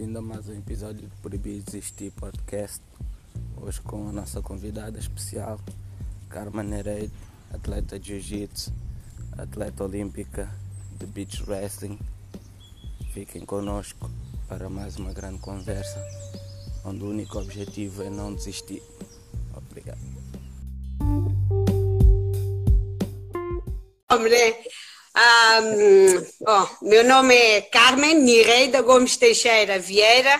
bem-vindo a mais um episódio do Proibido Existir Podcast. Hoje com a nossa convidada especial, Carmen Nereid, atleta de Jiu-Jitsu, atleta olímpica de Beach Wrestling. Fiquem conosco para mais uma grande conversa, onde o único objetivo é não desistir. Obrigado. Um, bom, meu nome é Carmen Nireida Gomes Teixeira Vieira,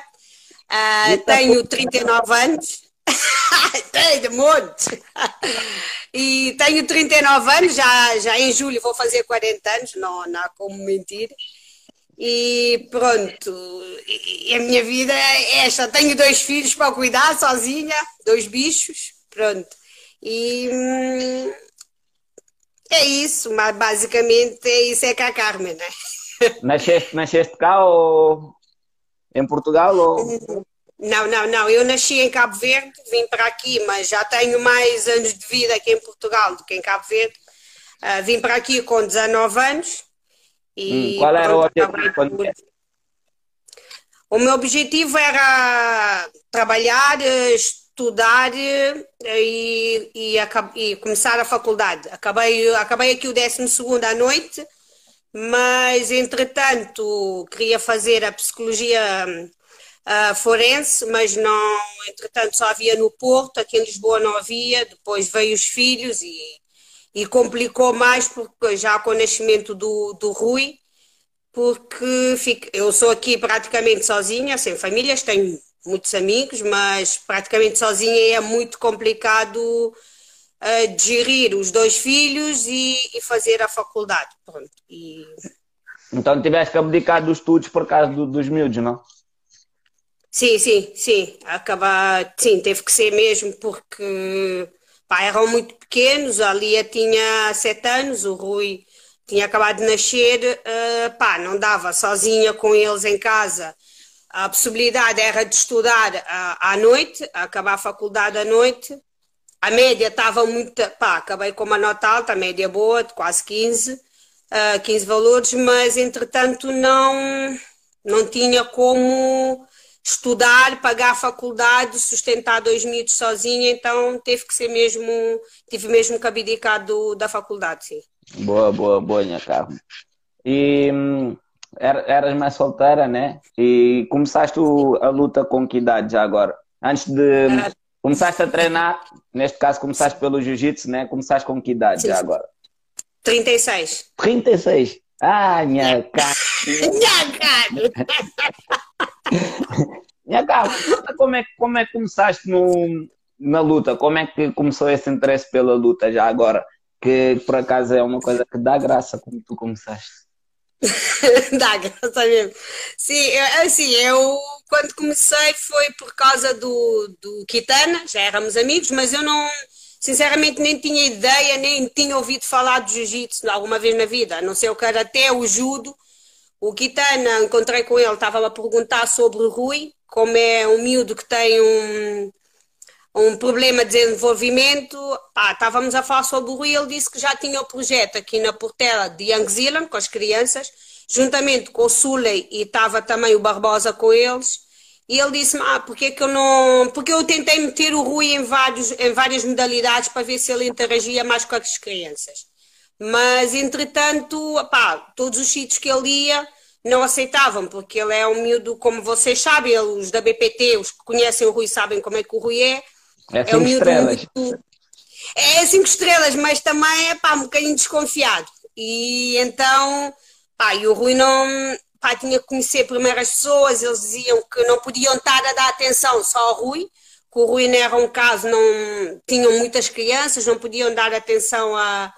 uh, tenho 39 anos, tenho monte, e tenho 39 anos, já, já em julho vou fazer 40 anos, não, não há como mentir. E pronto, e a minha vida é esta. Tenho dois filhos para cuidar sozinha, dois bichos, pronto. E hum, é isso, mas basicamente é isso é com a Carmen, né? Nasceste, nasceste cá ou em Portugal? Ou... Não, não, não. Eu nasci em Cabo Verde, vim para aqui, mas já tenho mais anos de vida aqui em Portugal do que em Cabo Verde. Uh, vim para aqui com 19 anos. E hum, qual era o objetivo? O meu objetivo era trabalhar, estudar e, e, e, começar a faculdade. Acabei, acabei aqui o 12 à noite, mas entretanto queria fazer a psicologia uh, forense, mas não, entretanto só havia no Porto, aqui em Lisboa não havia, depois veio os filhos e, e complicou mais porque já com o nascimento do, do Rui, porque fico, eu sou aqui praticamente sozinha, sem famílias, tenho muitos amigos, mas praticamente sozinha é muito complicado uh, gerir os dois filhos e, e fazer a faculdade. Pronto. E... Então tiveste que abdicar dos estudos por causa do, dos miúdos, não? Sim, sim, sim. Acabar, sim, teve que ser mesmo porque pá, eram muito pequenos, a Lia tinha sete anos, o Rui tinha acabado de nascer, uh, pá, não dava sozinha com eles em casa a possibilidade era de estudar à, à noite, acabar a faculdade à noite. A média estava muito. Pá, acabei com uma nota alta, a média boa, de quase 15, uh, 15 valores, mas entretanto não, não tinha como estudar, pagar a faculdade, sustentar dois miúdos sozinha, então teve que ser mesmo, tive mesmo que abdicar do, da faculdade, sim. Boa, boa, boa, minha Carmen. E eras mais solteira, né? E começaste a luta com que idade já agora? Antes de. Começaste a treinar, neste caso começaste pelo jiu-jitsu, né? Começaste com que idade Sim. já agora? 36. 36? Ah, minha cara. minha cara! minha cara, como é, como é que começaste no, na luta? Como é que começou esse interesse pela luta já agora? Que por acaso é uma coisa que dá graça como tu começaste. Dá graça mesmo. Sim, eu, assim, eu quando comecei foi por causa do, do Kitana, já éramos amigos, mas eu não, sinceramente, nem tinha ideia, nem tinha ouvido falar de jiu-jitsu alguma vez na vida, a não ser o até o judo. O Kitana, encontrei com ele, estava a perguntar sobre o Rui, como é um miúdo que tem um, um problema de desenvolvimento. Pá, estávamos a falar sobre o Rui, ele disse que já tinha o projeto aqui na Portela de Young Zealand, com as crianças, juntamente com o Suley e estava também o Barbosa com eles. E ele disse-me, ah, porque é que eu não... Porque eu tentei meter o Rui em, vários, em várias modalidades para ver se ele interagia mais com as crianças. Mas, entretanto, pá, todos os sítios que ele ia não aceitavam, porque ele é um miúdo, como vocês sabem, os da BPT, os que conhecem o Rui sabem como é que o Rui é, é cinco é estrelas. Muito... É cinco estrelas, mas também é pá, um bocadinho desconfiado. E então, pá, e o Rui não. Pá, tinha que conhecer primeiro as pessoas, eles diziam que não podiam estar a dar atenção só ao Rui, que o Rui não era um caso, não tinham muitas crianças, não podiam dar atenção a,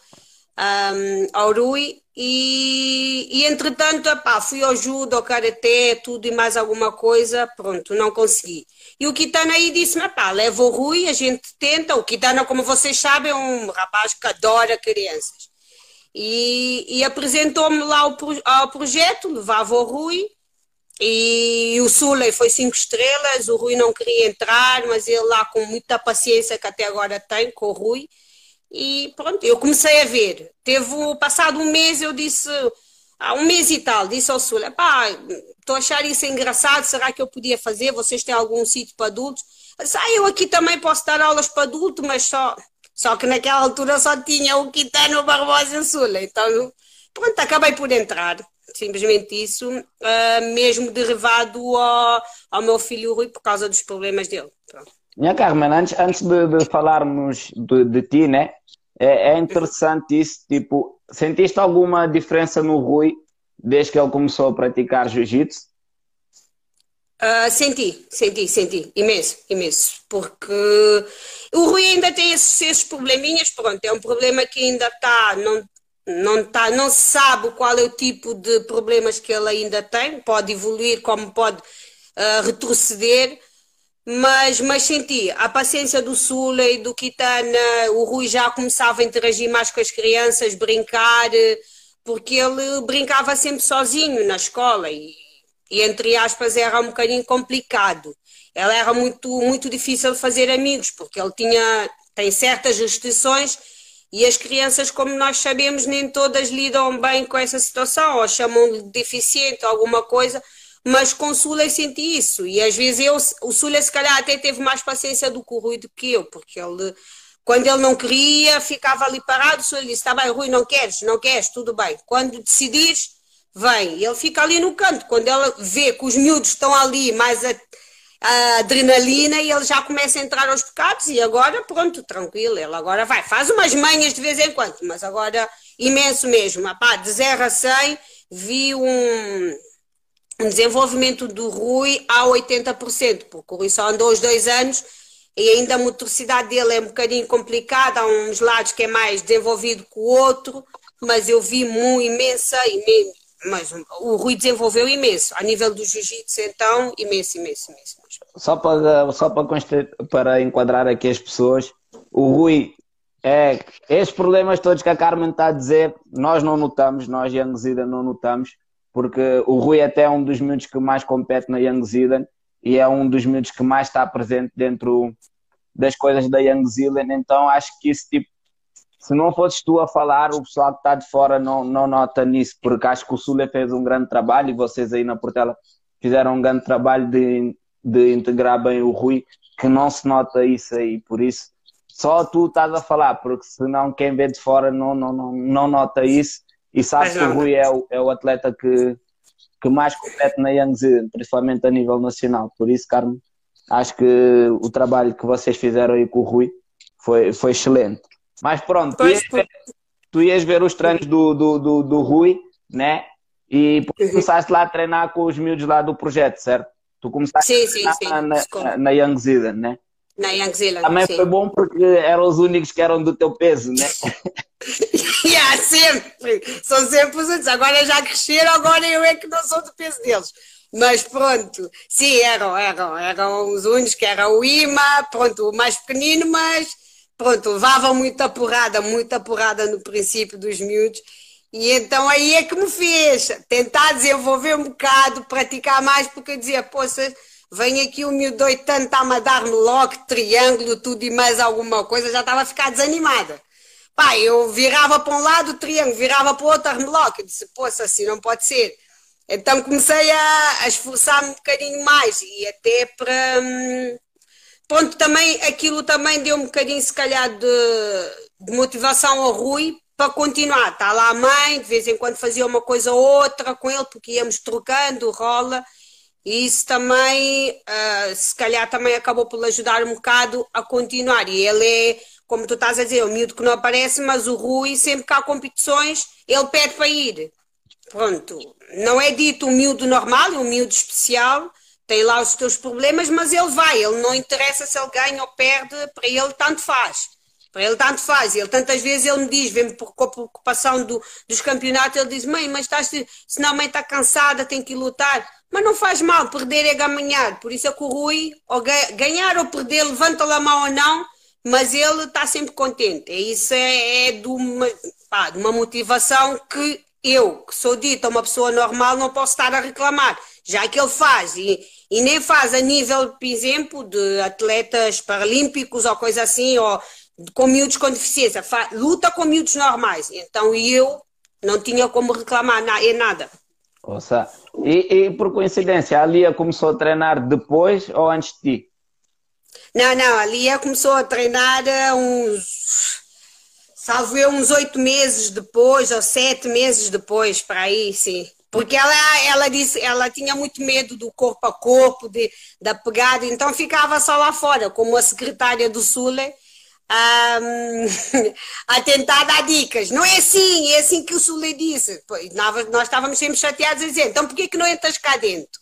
a, ao Rui, e, e entretanto, epá, fui ao judo, ao karatê, tudo e mais alguma coisa, pronto, não consegui. E o Kitana aí disse-me, pá, leva o Rui, a gente tenta. O Kitana, como vocês sabem, é um rapaz que adora crianças. E, e apresentou-me lá ao, projeto, levava o Rui. E o Suley foi cinco estrelas, o Rui não queria entrar, mas ele lá com muita paciência que até agora tem com o Rui. E pronto, eu comecei a ver. Teve passado um mês, eu disse, há um mês e tal, disse ao Suley, pá, estou a achar isso engraçado, será que eu podia fazer? Vocês têm algum sítio para adultos? Ah, eu aqui também posso dar aulas para adulto, mas só, só que naquela altura só tinha o Quitano Barbosa e Sula, então pronto, acabei por entrar, simplesmente isso, uh, mesmo derivado ao, ao meu filho Rui por causa dos problemas dele. Pronto. Minha Carmen, antes, antes de, de falarmos de, de, ti, né? É, é, interessante isso, tipo, sentiste alguma diferença no Rui desde que ele começou a praticar jiu-jitsu? Uh, senti, senti, senti, imenso, imenso, porque o Rui ainda tem esses, esses probleminhas, pronto, é um problema que ainda está, não, não, tá, não sabe qual é o tipo de problemas que ele ainda tem, pode evoluir como pode uh, retroceder, mas, mas senti a paciência do Sula e do Kitana, o Rui já começava a interagir mais com as crianças, brincar, porque ele brincava sempre sozinho na escola e, e entre aspas era um bocadinho complicado. Ela era muito, muito difícil de fazer amigos, porque ele tinha, tem certas restrições e as crianças, como nós sabemos, nem todas lidam bem com essa situação, ou chamam-lhe deficiente, alguma coisa, mas com o Sula eu senti isso. E às vezes eu, o Sula se calhar até teve mais paciência do que o Rui do que eu, porque ele, quando ele não queria, ficava ali parado, o Sula disse, está bem, Rui, não queres, não queres, tudo bem. Quando decidires, vem. Ele fica ali no canto. Quando ela vê que os miúdos estão ali, mais a, a adrenalina, e ele já começa a entrar aos pecados, e agora, pronto, tranquilo, ele agora vai. Faz umas manhas de vez em quando, mas agora imenso mesmo. Apá, de 0 a 100, vi um um desenvolvimento do Rui a 80%, porque o Rui só andou os dois anos e ainda a motricidade dele é um bocadinho complicada, há uns lados que é mais desenvolvido que o outro, mas eu vi muito imensa, mas o Rui desenvolveu imenso, a nível do jiu-jitsu então, imenso, imenso, imenso. Só para, só para, para enquadrar aqui as pessoas, o Rui é esses problemas todos que a Carmen está a dizer, nós não notamos, nós Young Zida não notamos, porque o Rui até é um dos miúdos que mais compete na Young Zealand e é um dos miúdos que mais está presente dentro das coisas da Young Zealand, então acho que isso tipo se não fosses tu a falar, o pessoal que está de fora não, não nota nisso, porque acho que o Sule fez um grande trabalho e vocês aí na Portela fizeram um grande trabalho de, de integrar bem o Rui, que não se nota isso aí, por isso só tu estás a falar, porque senão quem vê de fora não, não, não, não nota isso. E sabe que o Rui é o, é o atleta que, que mais compete na Young Zealand, principalmente a nível nacional. Por isso, Carmo, acho que o trabalho que vocês fizeram aí com o Rui foi, foi excelente. Mas pronto, tu ias, ver, tu ias ver os treinos do, do, do, do Rui, né? E começaste lá a treinar com os miúdos lá do projeto, certo? Tu começaste sim, sim, sim. Na, na, na Young Zealand, né? Na Young Zealand, Também sim. foi bom porque eram os únicos que eram do teu peso, né? yeah, sempre. São sempre os outros. Agora já cresceram, agora eu é que não sou do peso deles. Mas pronto, sim, eram, eram, eram os únicos que era o Ima, pronto, o mais pequenino, mas pronto, levavam muita porrada, muita porrada no princípio dos miúdos. E então aí é que me fez tentar desenvolver um bocado, praticar mais, porque eu dizia, poxa, vem aqui o miúdo tanto está-me a dar-me logo triângulo, tudo e mais alguma coisa, já estava a ficar desanimada. Pá, eu virava para um lado o triângulo, virava para o outro armlock. Eu disse, poxa, assim não pode ser. Então comecei a, a esforçar-me um bocadinho mais e até para. Hum, pronto, também aquilo também deu um bocadinho, se calhar, de, de motivação ao Rui para continuar. Está lá a mãe, de vez em quando fazia uma coisa ou outra com ele, porque íamos trocando, rola. E isso também, uh, se calhar, também acabou por ajudar um bocado a continuar. E ele é como tu estás a dizer, o miúdo que não aparece, mas o Rui, sempre que há competições, ele pede para ir. Pronto, não é dito um miúdo normal, é um miúdo especial, tem lá os teus problemas, mas ele vai, ele não interessa se ele ganha ou perde, para ele tanto faz. Para ele tanto faz. Ele tantas vezes ele me diz, vem com a preocupação do, dos campeonatos, ele diz, mãe, mas estás, senão a mãe está cansada, tem que lutar. Mas não faz mal, perder é ganhar. Por isso é que o Rui, ou ganhar ou perder, levanta a mão ou não, mas ele está sempre contente. Isso é, é de, uma, pá, de uma motivação que eu, que sou dita uma pessoa normal, não posso estar a reclamar, já que ele faz, e, e nem faz a nível, por exemplo, de atletas paralímpicos ou coisa assim, ou com miúdos com deficiência, luta com miúdos normais. Então eu não tinha como reclamar em nada. Ouça. E, e por coincidência, a Lia começou a treinar depois ou antes de ti? Não, não, a Lia começou a treinar uns. Salvo eu, uns oito meses depois, ou sete meses depois, para aí, sim. Porque ela, ela disse, ela tinha muito medo do corpo a corpo, de, da pegada, então ficava só lá fora, como a secretária do Sule, um, a tentar dar dicas. Não é assim, é assim que o Sule disse. Nós, estávamos sempre chateados a dizer, então por que, não entras cá dentro?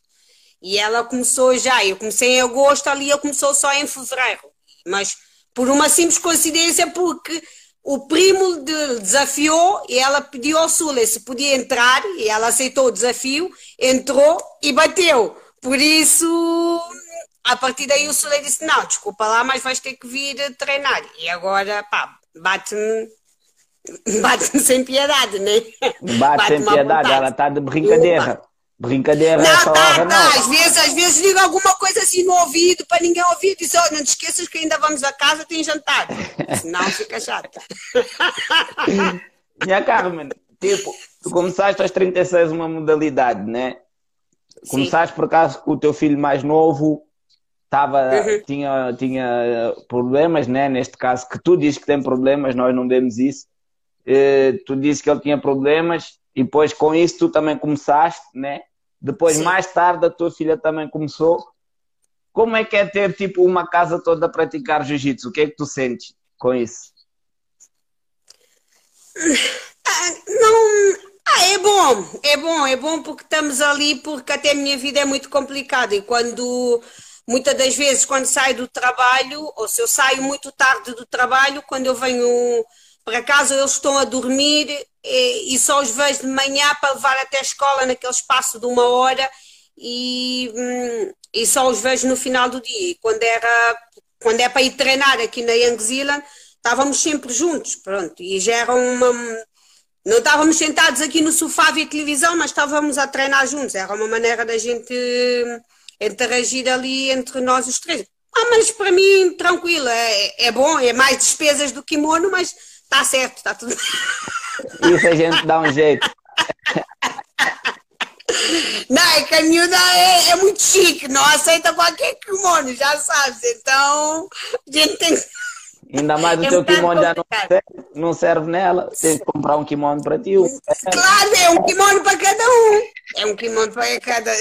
E ela começou já, eu comecei em agosto, ali eu começou só em fevereiro. Mas por uma simples coincidência, porque o primo de, desafiou e ela pediu ao Sule se podia entrar e ela aceitou o desafio, entrou e bateu. Por isso, a partir daí o Sule disse: Não, desculpa lá, mas vais ter que vir treinar. E agora, pá, bate-me. Bate-me sem piedade, né? Bate, sem piedade, ela está de brincadeira. Brincadeira não, essa tá, hora, tá. não. Às vezes, às vezes liga alguma coisa assim no ouvido para ninguém ouvir. Diz, oh, não te esqueças que ainda vamos a casa, tem jantar. Senão fica chato. Minha Carmen, tipo, tu começaste aos 36 uma modalidade, né? Começaste por acaso com o teu filho mais novo, tava, uhum. tinha, tinha problemas, né? Neste caso, que tu dizes que tem problemas, nós não vemos isso. Uh, tu disse que ele tinha problemas e depois com isso tu também começaste, né? Depois, Sim. mais tarde, a tua filha também começou. Como é que é ter, tipo, uma casa toda a praticar jiu-jitsu? O que é que tu sentes com isso? Ah, não... Ah, é bom, é bom, é bom porque estamos ali, porque até a minha vida é muito complicada e quando, muitas das vezes, quando saio do trabalho, ou se eu saio muito tarde do trabalho, quando eu venho para casa, eles estão a dormir e, e só os vejo de manhã para levar até a escola naquele espaço de uma hora e, hum, e só os vejo no final do dia. E quando, era, quando é para ir treinar aqui na Young Zealand, estávamos sempre juntos, pronto, e já era uma... Não estávamos sentados aqui no sofá a ver televisão, mas estávamos a treinar juntos. Era uma maneira da gente interagir ali entre nós os três. Ah, mas para mim, tranquilo, é, é bom, é mais despesas do kimono, mas está certo, está tudo. Isso a gente dá um jeito. Não, é que a miúda é, é, muito chique, não aceita qualquer kimono, já sabes. Então, a gente tem Ainda mais o é teu kimono já não serve, não serve nela. Tem que comprar um kimono para ti. Claro, é um kimono para cada um. É um kimono para cada.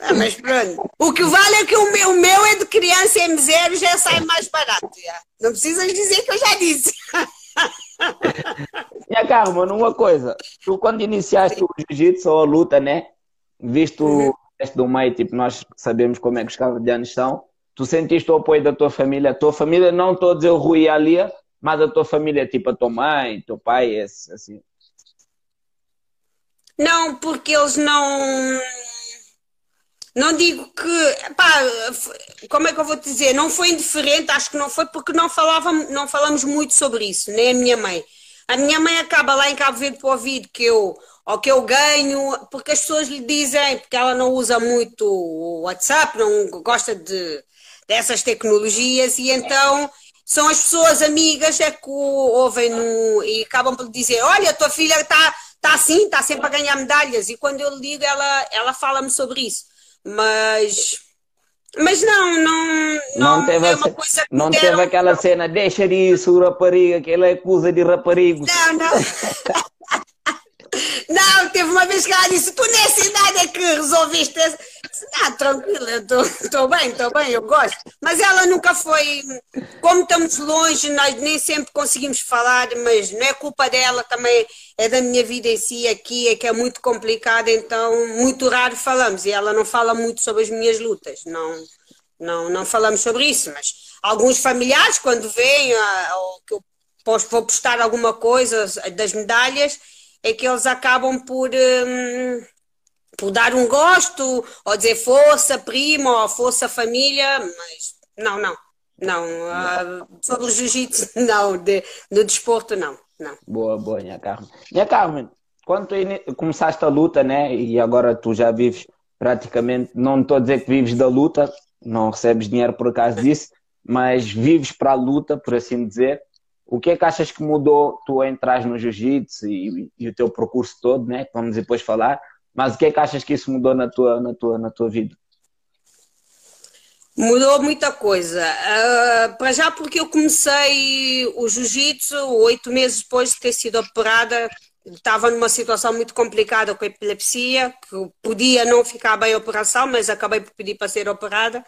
Ah, mas pronto. O que vale é que o meu, o meu é de criança M0 já sai mais barato. Já. Não precisas dizer que eu já disse. Minha Carmen, uma coisa. Tu quando iniciaste o jiu-jitsu ou a luta, né? Visto uhum. o resto do meio, tipo, nós sabemos como é que os cabo-verdianos são. Tu sentiste o apoio da tua família? A tua família, não estou a dizer o Rui e a Lia, mas a tua família, tipo a tua mãe, teu pai, esse, assim. Não, porque eles não não digo que, pá, como é que eu vou te dizer? Não foi indiferente, acho que não foi porque não, falava, não falamos muito sobre isso, nem a minha mãe. A minha mãe acaba lá em Cabo Verde para ouvir que eu, ou que eu ganho, porque as pessoas lhe dizem, porque ela não usa muito o WhatsApp, não gosta de, dessas tecnologias, e então são as pessoas amigas é que ouvem no, e acabam por dizer, olha, tua filha está tá assim, está sempre a ganhar medalhas, e quando eu lhe digo, ela, ela fala-me sobre isso mas mas não, não, não, não teve, é uma coisa que não teve aquela cena, deixa disso, rapariga, que ele é acusa de raparigo. Não, não. não, teve uma vez que ela disse, tu nessa idade é que resolveste essa. Ah, tranquilo, estou bem, estou bem, eu gosto. Mas ela nunca foi. Como estamos longe, nós nem sempre conseguimos falar, mas não é culpa dela também, é da minha vida em si aqui, é que é muito complicada, então muito raro falamos. E ela não fala muito sobre as minhas lutas, não, não, não falamos sobre isso, mas alguns familiares, quando vêm, ah, ou que eu vou postar alguma coisa das medalhas, é que eles acabam por. Hum, por dar um gosto, ou dizer força prima, ou força família, mas não, não, não. Uh, sobre o jiu-jitsu, não, de, no desporto, não, não. Boa, boa, minha Carmen. Minha Carmen, quando tu começaste a luta, né, e agora tu já vives praticamente, não estou a dizer que vives da luta, não recebes dinheiro por causa disso, mas vives para a luta, por assim dizer. O que é que achas que mudou tu entrar no jiu-jitsu e, e, o teu percurso todo, né? Vamos depois falar Mas o que é que achas que isso mudou na tua, na tua, na tua vida? Mudou muita coisa. Uh, para já porque eu comecei o jiu-jitsu oito meses depois de ter sido operada. Estava numa situação muito complicada com a epilepsia, que podia não ficar bem a operação, mas acabei por pedir para ser operada.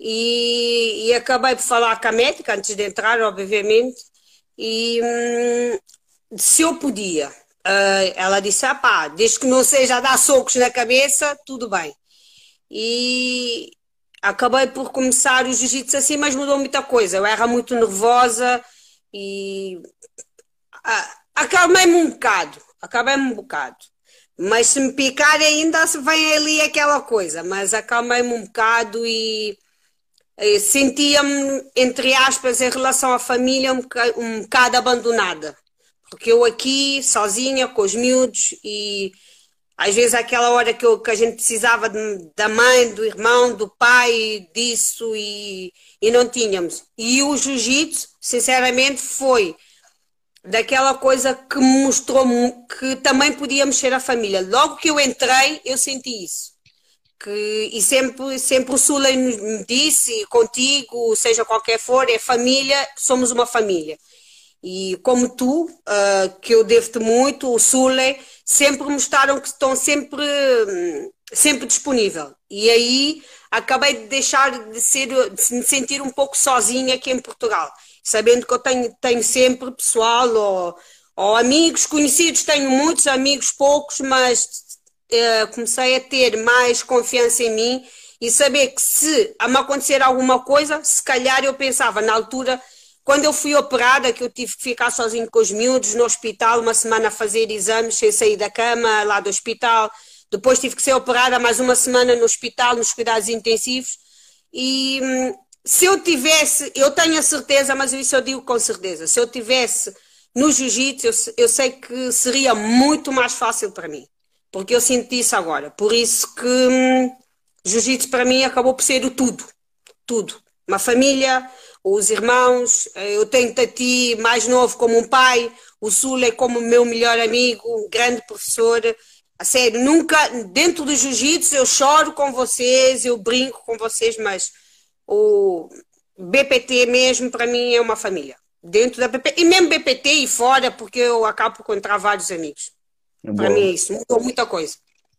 E, e acabei por falar com a médica antes de entrar, obviamente, e hum, se eu podia. Uh, ela disse: ah, pá, desde que não seja dar socos na cabeça, tudo bem. E, acabei por começar o jiu-jitsu assim, mas mudou muita coisa. Eu era muito nervosa e ah, acalmei-me um bocado, acabei-me um bocado. Mas se me picar ainda vem ali aquela coisa, mas acalmei-me um bocado e sentia-me, entre aspas, em relação à família, um, um bocado abandonada. Porque eu aqui, sozinha, com os miúdos e às vezes aquela hora que, eu, que a gente precisava de, da mãe, do irmão, do pai, disso e, e não tínhamos. E o jiu-jitsu, sinceramente, foi daquela coisa que mostrou que também podíamos ser a família. Logo que eu entrei, eu senti isso. Que, e sempre, sempre o Sula me disse, contigo, seja qualquer for, é família, somos uma família. E como tu, uh, que eu devo-te muito, o Sule, sempre mostraram que estão sempre, sempre disponível. E aí acabei de deixar de, ser, de me sentir um pouco sozinha aqui em Portugal, sabendo que eu tenho, tenho sempre pessoal ou, ou amigos conhecidos, tenho muitos amigos, poucos, mas uh, comecei a ter mais confiança em mim e saber que se me acontecer alguma coisa, se calhar eu pensava na altura quando eu fui operada, que eu tive que ficar sozinho com os miúdos no hospital, uma semana a fazer exames sem sair da cama, lá do hospital. Depois tive que ser operada mais uma semana no hospital, nos cuidados intensivos. E hum, se eu tivesse, eu tenho a certeza, mas isso eu digo com certeza, se eu tivesse no jiu-jitsu, eu, eu, sei que seria muito mais fácil para mim. Porque eu sinto isso agora. Por isso que hum, jiu-jitsu para mim acabou por ser o tudo. Tudo. Uma família, os irmãos, eh, eu tenho Tati mais novo como um pai, o Sul é como meu melhor amigo, um grande professor. A sério, nunca, dentro do jiu-jitsu, eu choro com vocês, eu brinco com vocês, mas o BPT mesmo, para mim, é uma família. Dentro da BPT, e mesmo BPT e fora, porque eu acabo por encontrar vários amigos. Para mim é isso, mudou muita coisa.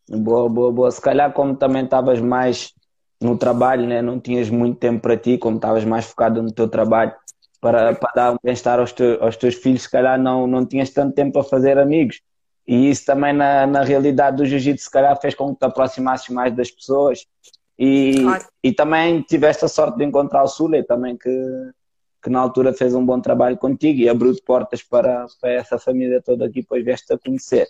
Boa, boa, boa. Se calhar, como também estavas mais no trabalho, né? não tinhas muito tempo para ti, como estavas mais focado no teu trabalho, para, para dar um bem-estar aos, te, aos teus filhos, se calhar não, não tinhas tanto tempo para fazer amigos. E isso também na, na realidade do jiu-jitsu, se calhar, fez com que te aproximasses mais das pessoas. E, claro. e também tiveste a sorte de encontrar o Sule, também que, que na altura fez um bom trabalho contigo e abriu portas para, para essa família toda aqui, depois vieste a conhecer.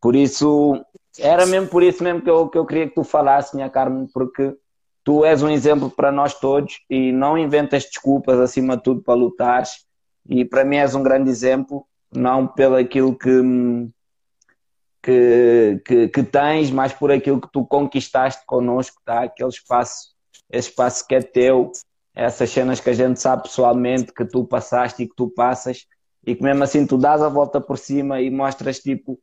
Por isso, era mesmo por isso mesmo que eu, que eu queria que tu falasses, minha Carmen, porque tu és um exemplo para nós todos e não inventas desculpas acima de tudo para lutares e para mim és um grande exemplo, não pelo aquilo que, que, que, que, tens, mas por aquilo que tu conquistaste connosco, tá? aquele espaço, esse espaço que é teu, essas cenas que a gente sabe pessoalmente que tu passaste e que tu passas e que mesmo assim tu dás a volta por cima e mostras tipo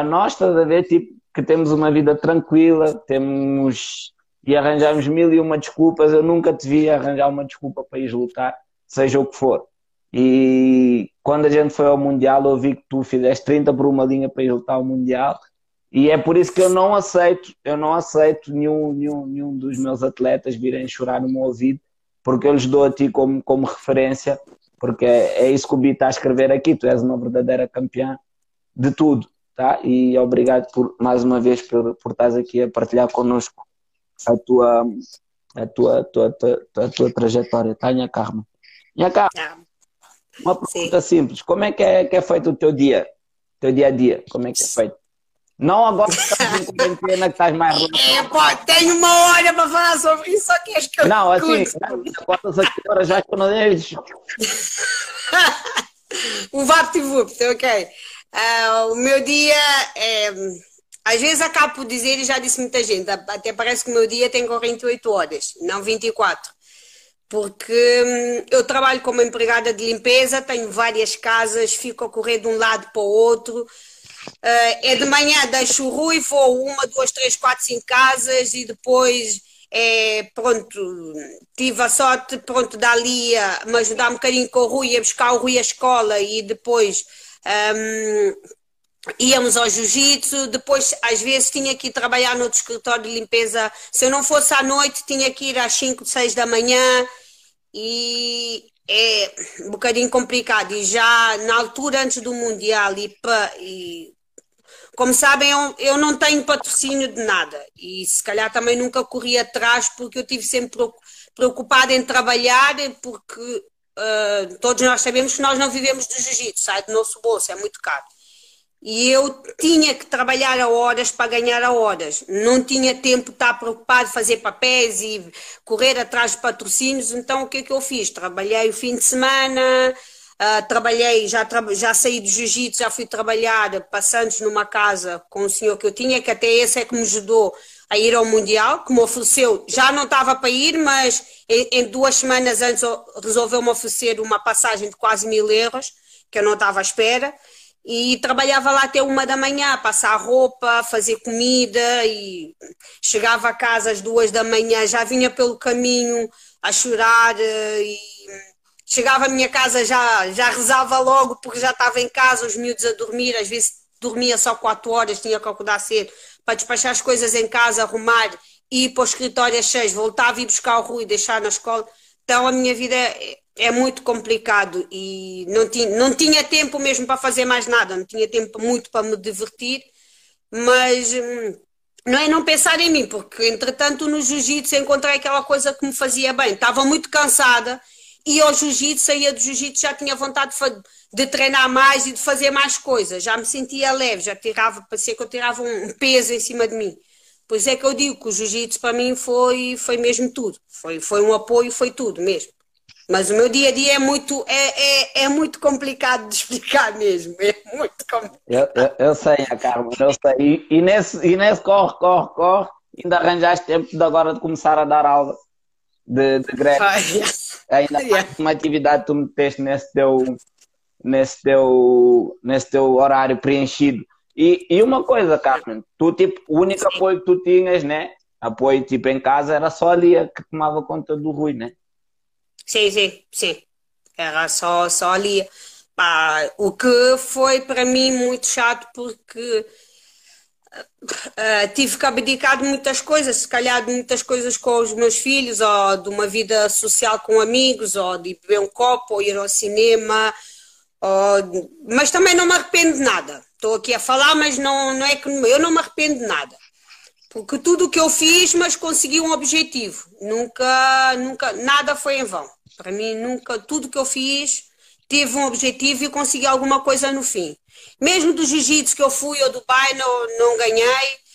a nós, estás a ver, tipo, que temos uma vida tranquila, temos e arranjamos mil e uma desculpas. Eu nunca te vi arranjar uma desculpa para ir lutar, seja o que for. E quando a gente foi ao Mundial, eu vi que tu fizeste 30 por uma linha para ir lutar ao Mundial. E é por isso que eu não aceito, eu não aceito nenhum, nenhum, nenhum dos meus atletas virem chorar no meu ouvido, porque eu lhes dou a ti como, como referência, porque é, é isso que o Bi está a escrever aqui. Tu és uma verdadeira campeã de tudo, tá? E obrigado por mais uma vez por, por estás aqui a partilhar connosco a tua, a tua, a tua, a tua, a tua trajetória, tá, Nha Carmen? Nha Carmen, uma pergunta Sim. simples: como é que, é que é feito o teu dia? Teu dia a dia, como é que é feito? Não agora que estás em quarentena, que estás mais É, pô, tenho uma hora para falar sobre isso, só queres que eu Não, assim, quantas horas já que eu não deixo? o VaptVupt, ok. Uh, o meu dia é às vezes acabo por dizer, e já disse muita gente, até parece que o meu dia tem 48 horas, não 24. Porque hum, eu trabalho como empregada de limpeza, tenho várias casas, fico a correr de um lado para o outro. é de manhã deixo o Rui, vou uma, duas, três, quatro, cinco casas e depois é, pronto, tive a sorte, pronto, dali a me ajudar um bocadinho com o Rui, a buscar o Rui à escola e depois um, íamos ao jiu-jitsu, depois às vezes tinha que ir trabalhar no escritório de limpeza, se eu não fosse à noite tinha que ir às 5, 6 da manhã. E é um bocadinho complicado. E já na altura antes do Mundial e, e como sabem, eu, eu, não tenho patrocínio de nada. E se calhar também nunca corri atrás porque eu tive sempre preocupada em trabalhar porque uh, todos nós sabemos que nós não vivemos do jiu-jitsu, sai do nosso bolso, é muito caro. E eu tinha que trabalhar a horas para ganhar a horas. Não tinha tempo de estar preocupado, fazer papéis e correr atrás de patrocínios. Então o que é que eu fiz? Trabalhei o fim de semana, Uh, trabalhei, já, tra já saí do jiu-jitsu, já fui trabalhar passantes numa casa com o senhor que eu tinha, que até esse é que me ajudou a ir ao Mundial, que me ofereceu, já não estava para ir, mas em, em duas semanas antes resolveu-me oferecer uma passagem de quase mil euros, que eu não estava à espera, e trabalhava lá até uma da manhã, passar roupa, fazer comida, e chegava a casa às duas da manhã, já vinha pelo caminho a chorar eh, e chegava à minha casa já, já rezava logo porque já estava em casa, os miúdos a dormir, às vezes dormia só 4 horas, tinha que acordar cedo para despachar as coisas em casa, arrumar e ir para o escritório às 6, voltava e buscar o Rui deixar na escola. Então a minha vida é, é muito complicado e não tinha, não tinha tempo mesmo para fazer mais nada, não tinha tempo muito para me divertir, mas hum, não é não pensar em mim, porque entretanto no jiu-jitsu encontrei aquela coisa que me fazia bem. Estava muito cansada e ao jiu-jitsu, saía do jiu-jitsu, já tinha vontade de, treinar mais e de fazer mais coisas, já me sentia leve, já tirava, parecia que eu tirava um peso em cima de mim. Pois é que eu digo que o jiu-jitsu para mim foi, foi mesmo tudo, foi, foi um apoio, foi tudo mesmo. Mas o meu dia a dia é muito, é, é, é muito complicado de explicar mesmo, é muito complicado. Eu, eu, eu sei, a Carmen, eu sei. E, e, nesse, e nesse corre, corre, corre, ainda arranjaste tempo de agora de começar a dar aula de, de greve. Ainda yeah. uma atividade que tu meteste nesse teu, nesse teu, nesse teu horário preenchido. E, e uma coisa, Carmen, tu tipo, o único apoio que tu tinhas, né? Apoio tipo em casa era só a Lia que tomava conta do Rui, né? Sim, sim, sim. Era só, só a Lia. Pá, o que foi para mim muito chato porque Uh, tive que abdicar de muitas coisas, se calhar de muitas coisas com os meus filhos, ou de uma vida social com amigos, ou de beber um copo, ou ir ao cinema, ou... mas também não me arrependo de nada. Estou aqui a falar, mas não, não é que eu não me arrependo de nada. Porque tudo o que eu fiz, mas consegui um objetivo. Nunca, nunca, nada foi em vão. Para mim, nunca, tudo que eu fiz teve um objetivo e consegui alguma coisa no fim. Mesmo do jiu-jitsu que eu fui ao Dubai, não, não ganhei.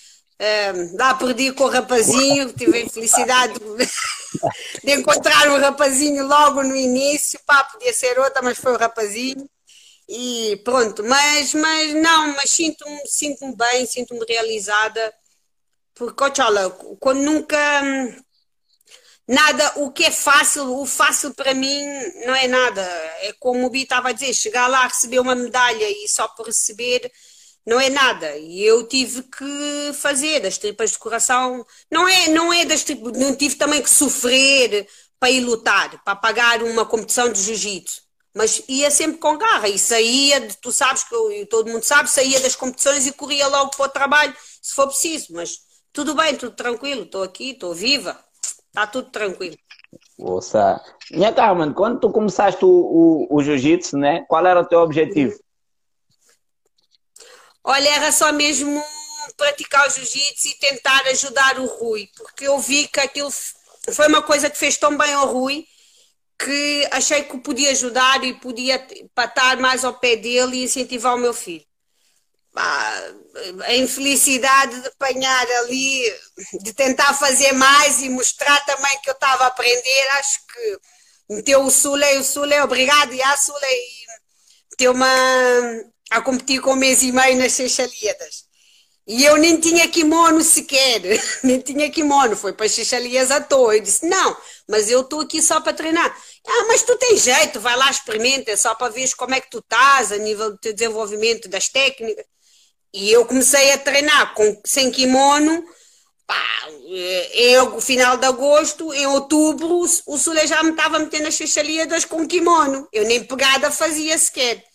Um, lá perdi com o rapazinho, tive a infelicidade de, de encontrar um rapazinho logo no início. Pá, podia ser outra, mas foi o rapazinho. E pronto, mas, mas não, mas sinto-me sinto bem, sinto-me realizada. Porque, olha, quando nunca nada, o que é fácil, o fácil para mim não é nada. É como o Bi estava a dizer, chegar lá, receber uma medalha e só por receber não é nada. E eu tive que fazer das tripas de coração. Não é, não é das tripas, não tive também que sofrer para ir lutar, para pagar uma competição de jiu-jitsu. Mas ia sempre com garra e saía, tu sabes que eu, todo mundo sabe, saía das competições e corria logo para o trabalho, se for preciso. Mas tudo bem, tudo tranquilo, estou aqui, estou viva. Está tudo tranquilo. Nossa. Minha Carmen, quando tu começaste o, o, o jiu-jitsu, né? Qual era o teu objetivo? Olha, era só mesmo praticar o jiu-jitsu e tentar ajudar o Rui, porque eu vi que aquilo foi uma coisa que fez tão bem ao Rui que achei que podia ajudar e podia estar mais ao pé dele e incentivar o meu filho a infelicidade de apanhar ali, de tentar fazer mais e mostrar também que eu estava a aprender, acho que meteu o Sule, o Sule, obrigado, e a Sule, e meteu-me a, competir com um mês e meio nas Seixalíadas. E eu nem tinha kimono sequer, nem tinha kimono, foi para Seixalias à toa. Eu disse, não, mas eu estou aqui só para treinar. Ah, mas tu tens jeito, vai lá, experimenta, é só para ver como é que tu estás a nível do teu desenvolvimento das técnicas. E eu comecei a treinar com, sem kimono, pá, em é final de agosto, em outubro, o Sule já me estava metendo as xixaliadas com kimono. Eu nem pegada fazia sequer.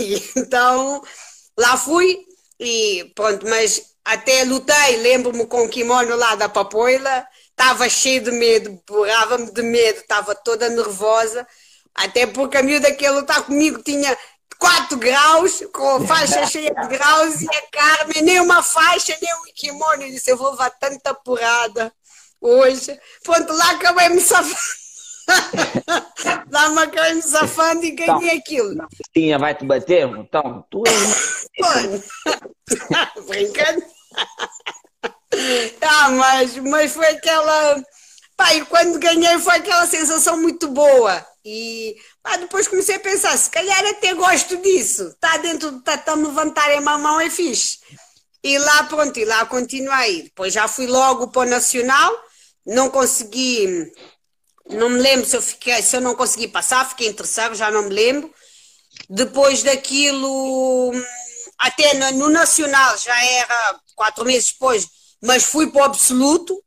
E, então, lá fui e pronto, mas até lutei, lembro-me com o kimono lá da papoila, estava cheio de medo, borrava-me de medo, estava toda nervosa, até porque a miúda que ia lutar comigo tinha 4 graus, com faixa cheia de graus, e a Carmen nem uma faixa, nem um kimono. Eu disse, eu vou levar tanta porrada hoje. Pronto, lá acabei-me safando. lá me acabei-me safando e ganhei então, aquilo. Tinha, vai-te bater? Então, tu és... Brincando? ah, mas, mas foi aquela... Pai, quando ganhei foi aquela sensação muito boa. E pá, depois comecei a pensar, se calhar até gosto disso. Está dentro do tatame, levantarem a mão é fixe. E lá, pronto, e lá continuei. Depois já fui logo para o Nacional, não consegui, não me lembro se eu fiquei, se eu não consegui passar, fiquei terceiro, já não me lembro. Depois daquilo, até no, no Nacional, já era quatro meses depois, mas fui para o Absoluto,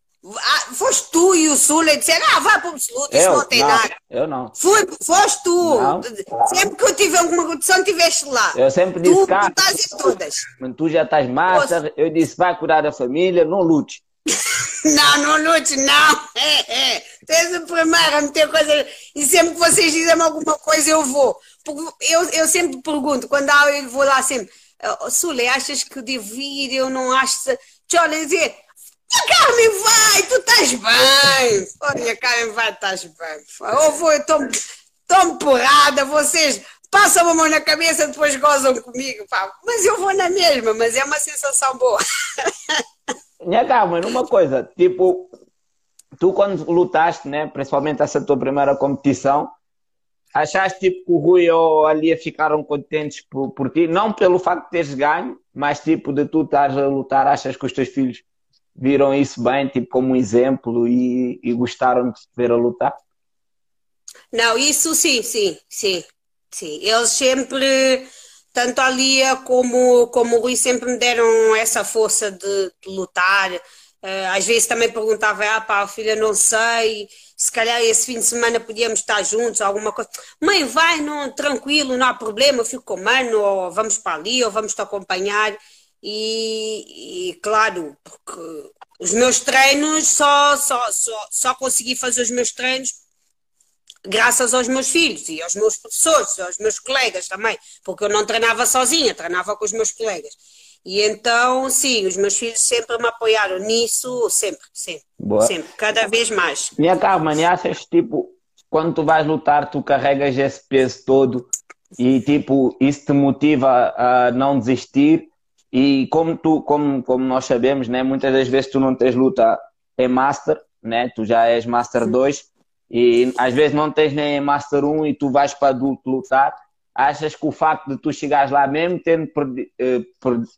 foste tu e o Sula disseram, ah, vai para o absoluto, isso não tem não, nada. Eu não. Fui, foste tu. Não. Sempre que eu tive alguma condição, estiveste lá. Eu sempre disse, tu, cara, tu estás em todas. Tu já estás massa, eu disse, vai curar a família, não lute. não, não lute, não. É, é. Tens o primeiro a meter coisas. E sempre que vocês dizem alguma coisa, eu vou. Eu, eu sempre pergunto, quando há, eu vou lá sempre, oh, Sule, achas que devo ir? Eu não acho. Olha, dizer, Carmen vai, tu estás bem. Olha, Carmen vai, estás bem. Ou vou, eu tomo, tomo porrada, vocês passam a mão na cabeça, depois gozam comigo. Pá. Mas eu vou na mesma, mas é uma sensação boa. Minha Carmen, uma coisa, tipo, tu quando lutaste, né, principalmente essa tua primeira competição, achaste tipo que o Rui ou a Lia ficaram contentes por, por ti? Não pelo facto de teres ganho, mas tipo de tu estares a lutar, achas que os teus filhos viram isso bem, tipo, como um exemplo e, e gostaram de ver a lutar? Não, isso sim, sim, sim, sim. Eles sempre, tanto a Lia como, como o Rui, sempre me deram essa força de, de lutar. Uh, às vezes também perguntava, ah pá, filha, não sei, se calhar esse fim de semana podíamos estar juntos, alguma coisa. Mãe, vai, não, tranquilo, não há problema, eu fico com o mano, ou vamos para ali, ou vamos te acompanhar. E, e, claro, porque os meus treinos só, só, só, só consegui fazer os meus treinos graças aos meus filhos e aos meus professores, aos meus colegas também, porque eu não treinava sozinha, treinava com os meus colegas. E então, sim, os meus filhos sempre me apoiaram nisso, sempre, sempre, Boa. sempre, cada vez mais. Minha Carmen, achas tipo, quando tu vais lutar, tu carregas esse peso todo e tipo, isso te motiva a não desistir e como tu, como, como nós sabemos, né, muitas das vezes tu não tens luta em Master, né, tu já és Master 2 e às vezes não tens nem em Master 1 e tu vais para adulto lutar. Achas que o facto de tu chegares lá mesmo tendo perdi, eh,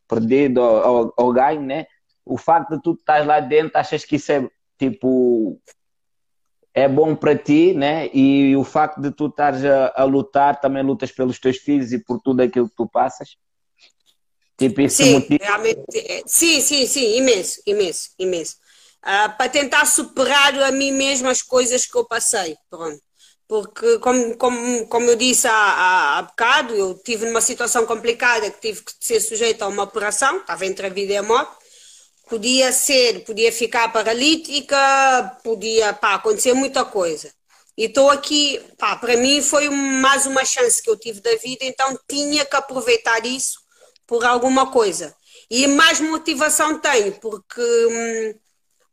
perdido ou, ou ganho, né? O facto de tu estás lá dentro, achas que isso é tipo é bom para ti, né? E o facto de tu estares a, a lutar, também lutas pelos teus filhos e por tudo aquilo que tu passas? Tipo, esse sim, motivo... é, sim, sim, sim, imenso, imenso, imenso. Uh, para tentar superar a mim mesma as coisas que eu passei, pronto. Porque, como, como, como eu disse há, há, há bocado, eu tive numa situação complicada que tive que ser sujeita a uma operação, estava entre a vida e a morte. Podia ser, podia ficar paralítica, podia pá, acontecer muita coisa. E estou aqui, pá, para mim foi mais uma chance que eu tive da vida, então tinha que aproveitar isso por alguma coisa. E mais motivação tenho, porque hum,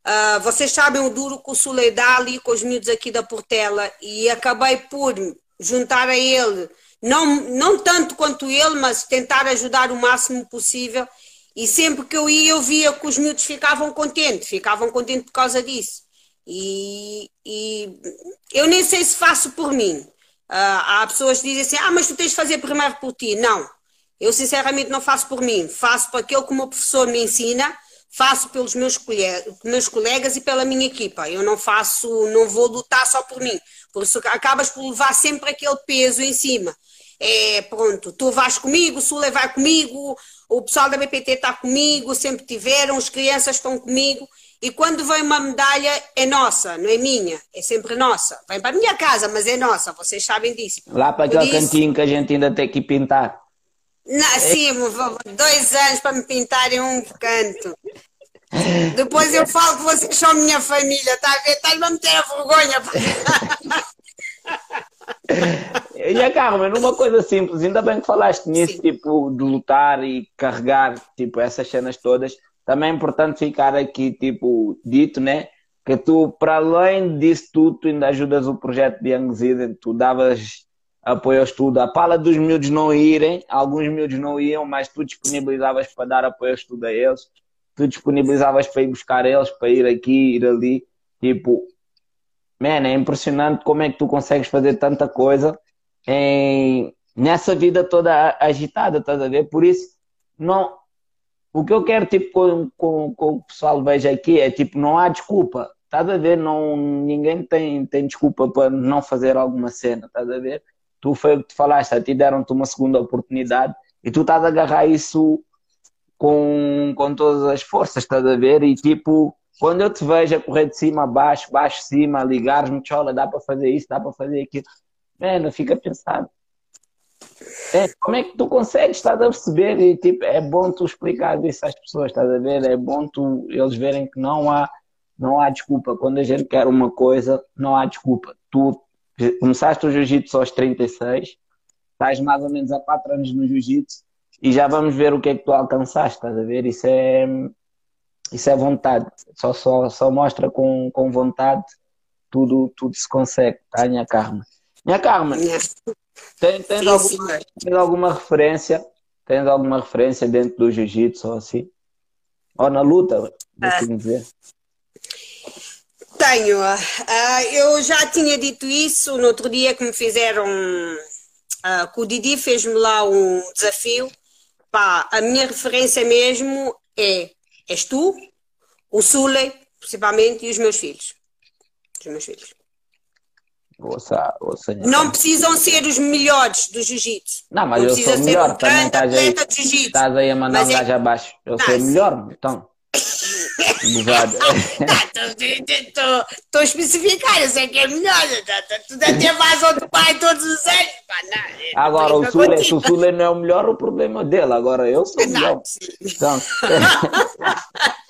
uh, vocês sabem o duro que o Sulei dá ali com os miúdos aqui da Portela e acabei por juntar a ele, não, não tanto quanto ele, mas tentar ajudar o máximo possível. E sempre que eu ia, eu via que os miúdos ficavam contentes, ficavam contentes por causa disso. E, e eu nem sei se faço por mim. Uh, há pessoas que dizem assim: ah, mas tu tens de fazer primeiro por ti. Não, eu sinceramente não faço por mim, faço por aquilo que o meu professor me ensina, faço pelos meus, meus colegas e pela minha equipa. Eu não faço, não vou lutar só por mim. Por isso acabas por levar sempre aquele peso em cima. É, pronto, tu vais comigo, o Sule vai comigo, o pessoal da BPT está comigo, sempre tiveram, as crianças estão comigo. E quando vem uma medalha, é nossa, não é minha, é sempre nossa. Vem para a minha casa, mas é nossa, vocês sabem disso. Lá para aquele isso... cantinho que a gente ainda tem que pintar. Não, sim, dois anos para me pintarem um canto. Depois eu falo que vocês são minha família, está a ver? Estás-me a meter a vergonha. E a Carmen, uma coisa simples, ainda bem que falaste nisso, Sim. tipo, de lutar e carregar, tipo, essas cenas todas. Também é importante ficar aqui, tipo, dito, né? Que tu, para além disso tudo, tu ainda ajudas o projeto de Young Eden, tu davas apoio ao estudo. A pala dos miúdos não irem, alguns miúdos não iam, mas tu disponibilizavas para dar apoio ao estudo a eles, tu disponibilizavas para ir buscar eles, para ir aqui, ir ali. Tipo, man, é impressionante como é que tu consegues fazer tanta coisa em, nessa vida toda agitada, estás a ver? Por isso, não, o que eu quero, tipo, com, com, com o pessoal veja aqui é, tipo, não há desculpa, estás a ver? Não, ninguém tem, tem desculpa para não fazer alguma cena, estás a ver? Tu foi o que te falaste, a ti deram-te uma segunda oportunidade e tu estás a agarrar isso com, com todas as forças, estás a ver? E tipo, quando eu te vejo a correr de cima a baixo, baixo cima, ligares-me, chola, dá para fazer isso, dá para fazer aquilo, mano, fica pensando. É, como é que tu consegues, estás a perceber? E tipo, é bom tu explicar isso às pessoas, estás a ver? É bom tu, eles verem que não há, não há desculpa. Quando a gente quer uma coisa, não há desculpa. Tu começaste o jiu-jitsu aos 36, estás mais ou menos há 4 anos no jiu-jitsu e já vamos ver o que é que tu alcançaste, estás a ver? Isso é, isso é vontade, só, só, só mostra com, com vontade tudo, tudo se consegue, tá, minha Carmen? Minha Carmen, tens, tens, alguma, tens alguma referência? Tens alguma referência dentro do jiu-jitsu ou assim? Ou na luta, assim dizer? Tenho. Uh, eu já tinha dito isso no outro dia que me fizeram. Uh, que o Didi fez-me lá um desafio pá, a minha referência mesmo é és tu, o Sule, principalmente, e os meus filhos. Os meus filhos. Ouça, ouça, não precisam ser os melhores do jiu-jitsu. Não, mas não eu sou melhor. Também estás aí, estás aí a mandar um é gajo abaixo. Eu não, sou melhor, então. Estou a especificar, eu sei que é melhor. Tu deve ter mais outro pai todos os anos. Agora, o Sule, se o Sule não é o melhor, o problema é dele. Agora, eu sou o melhor. Então.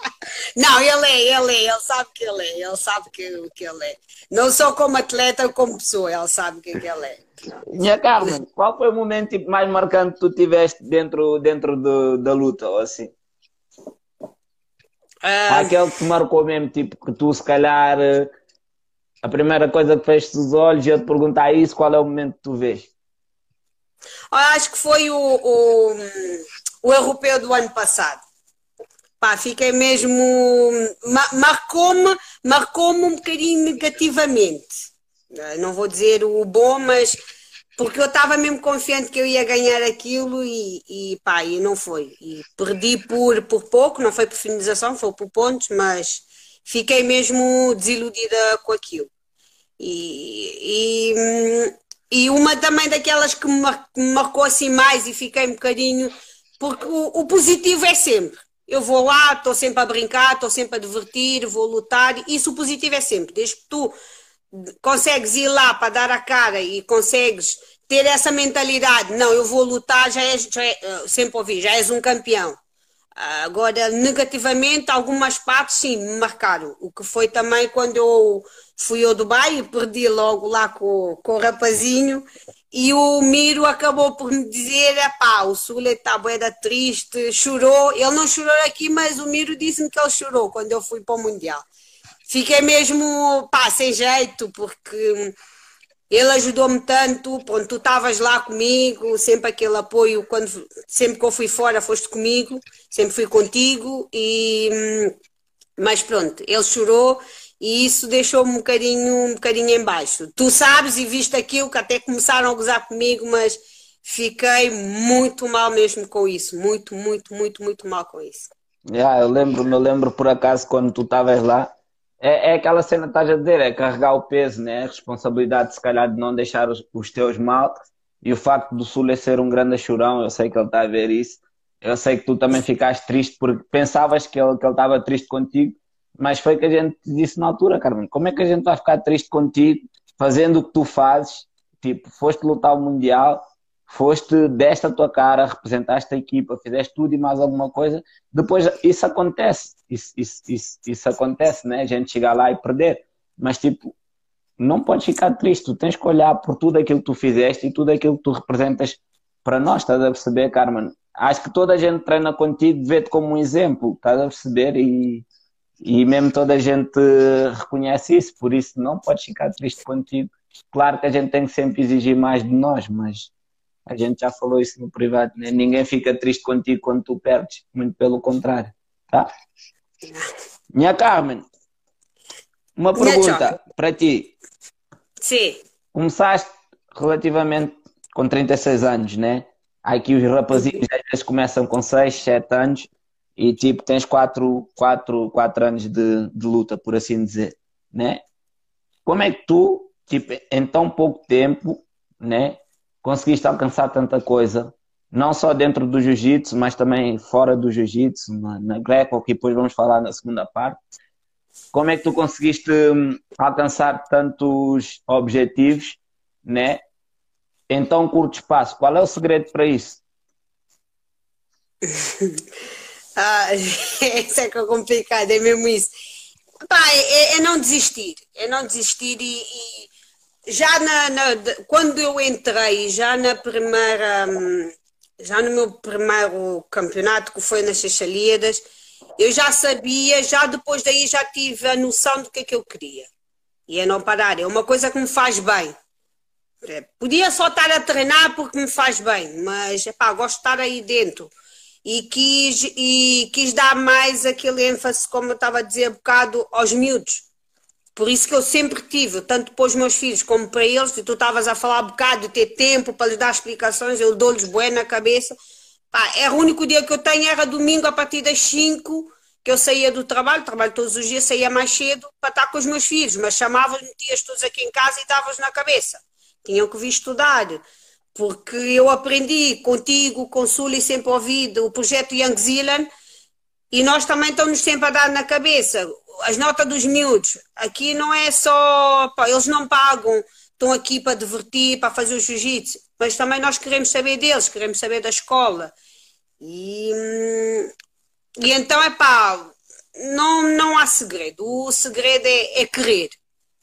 Não, ele é, ele é, ele sabe que ele é, ele sabe que, que ele é. Não só como atleta, como pessoa, ele sabe que, que ele é. Minha Carmen, qual foi o momento tipo, mais marcante que tu tiveste dentro, dentro do, da luta, ou assim? Aquele que te marcou mesmo, tipo, que tu se calhar a primeira coisa que feches os olhos e eu te perguntar isso, qual é o momento que tu vês? Acho que foi o, o, o europeu do ano passado. Pá, fiquei mesmo. Marcou-me marcou um bocadinho negativamente. Não vou dizer o bom, mas porque eu estava mesmo confiante que eu ia ganhar aquilo e, e pá, e não foi. E perdi por, por pouco, não foi por finalização, foi por pontos, mas fiquei mesmo desiludida com aquilo. E, e, e uma também daquelas que me marcou assim mais e fiquei um bocadinho, porque o, o positivo é sempre. Eu vou lá, estou sempre a brincar, estou sempre a divertir, vou lutar, isso o positivo é sempre. Desde que tu consegues ir lá para dar a cara e consegues ter essa mentalidade, não, eu vou lutar, já és, já é, sempre ouvi, já és um campeão. Agora, negativamente, algumas partes sim me marcaram. O que foi também quando eu fui ao Dubai e perdi logo lá com, com o rapazinho. E o Miro acabou por me dizer: pá, o Sule está boeda triste, chorou. Ele não chorou aqui, mas o Miro disse-me que ele chorou quando eu fui para o Mundial fiquei mesmo, pá, sem jeito, porque ele ajudou-me tanto, pronto, tu estavas lá comigo, sempre aquele apoio, quando, sempre que eu fui fora foste comigo, sempre fui contigo, e, mas pronto, ele chorou e isso deixou-me um bocadinho, um bocadinho em baixo. Tu sabes e viste aquilo que até começaram a gozar comigo, mas fiquei muito mal mesmo com isso, muito, muito, muito, muito mal com isso. Yeah, eu lembro, me lembro por acaso quando tu estavas lá, é, é aquela cena que estás a dizer, é carregar o peso, né? A responsabilidade, se calhar, de não deixar os, os teus mal. E o facto do Sule ser um grande chorão, eu sei que ele está a ver isso. Eu sei que tu também ficaste triste porque pensavas que ele, que estava triste contigo, mas foi que a gente disse na altura, Carmen, como é que a gente vai ficar triste contigo fazendo o que tu fazes? Tipo, foste lutar o Mundial, foste, desta tua cara, representaste a equipa, fizeste tudo e mais alguma coisa. Depois isso acontece, isso, isso, isso, isso acontece, né? A gente chegar lá e perder. Mas tipo, não podes ficar triste, tu tens que olhar por tudo aquilo que tu fizeste e tudo aquilo que tu representas para nós, estás a perceber, Carmen? Acho que toda a gente treina contigo, vê-te como um exemplo, estás a perceber? E, e mesmo toda a gente reconhece isso, por isso não podes ficar triste contigo. Claro que a gente tem que sempre exigir mais de nós, mas a gente já falou isso no privado, né? ninguém fica triste contigo quando tu perdes, muito pelo contrário, tá? Minha Carmen, uma pergunta para ti. Sim. Começaste relativamente com 36 anos, né? Aqui os rapazinhos às vezes começam com 6, 7 anos e tipo tens 4, 4, 4 anos de, de luta, por assim dizer, né? Como é que tu, tipo, em tão pouco tempo, né, conseguiste alcançar tanta coisa? Não só dentro do jiu-jitsu, mas também fora do jiu-jitsu, na, na greco, que depois vamos falar na segunda parte. Como é que tu conseguiste hum, alcançar tantos objetivos, né? em tão curto espaço? Qual é o segredo para isso? ah, isso é que é complicado, é mesmo isso. Pá, é, é não desistir, é não desistir e, e já na, na, quando eu entrei, já na primeira, hum, já no meu primeiro campeonato, que foi nas Seycheliadas, eu já sabia, já depois daí já tive a noção do que é que eu queria. E é não parar, é uma coisa que me faz bem. É, podia só estar a treinar porque me faz bem, mas epá, gosto de estar aí dentro. E quis, e quis dar mais aquele ênfase, como eu estava a dizer um bocado, aos miúdos. Por isso que eu sempre tive, tanto para os meus filhos como para eles, e tu estavas a falar um bocado de ter tempo para lhes dar explicações, eu dou-lhes bué na cabeça. Pá, era o único dia que eu tenho, era domingo a partir das 5 que eu saía do trabalho, trabalho todos os dias, saía mais cedo para estar com os meus filhos, mas chamavas, metias todos aqui em casa e davas na cabeça tinham que vir estudar, porque eu aprendi contigo, com Sully, sempre ouvido o projeto Young Zealand, e nós também estamos sempre a dar na cabeça as notas dos miúdos. Aqui não é só, eles não pagam, estão aqui para divertir, para fazer o jiu-jitsu, mas também nós queremos saber deles, queremos saber da escola. E, e então é pá, não, não há segredo. O segredo é, é querer.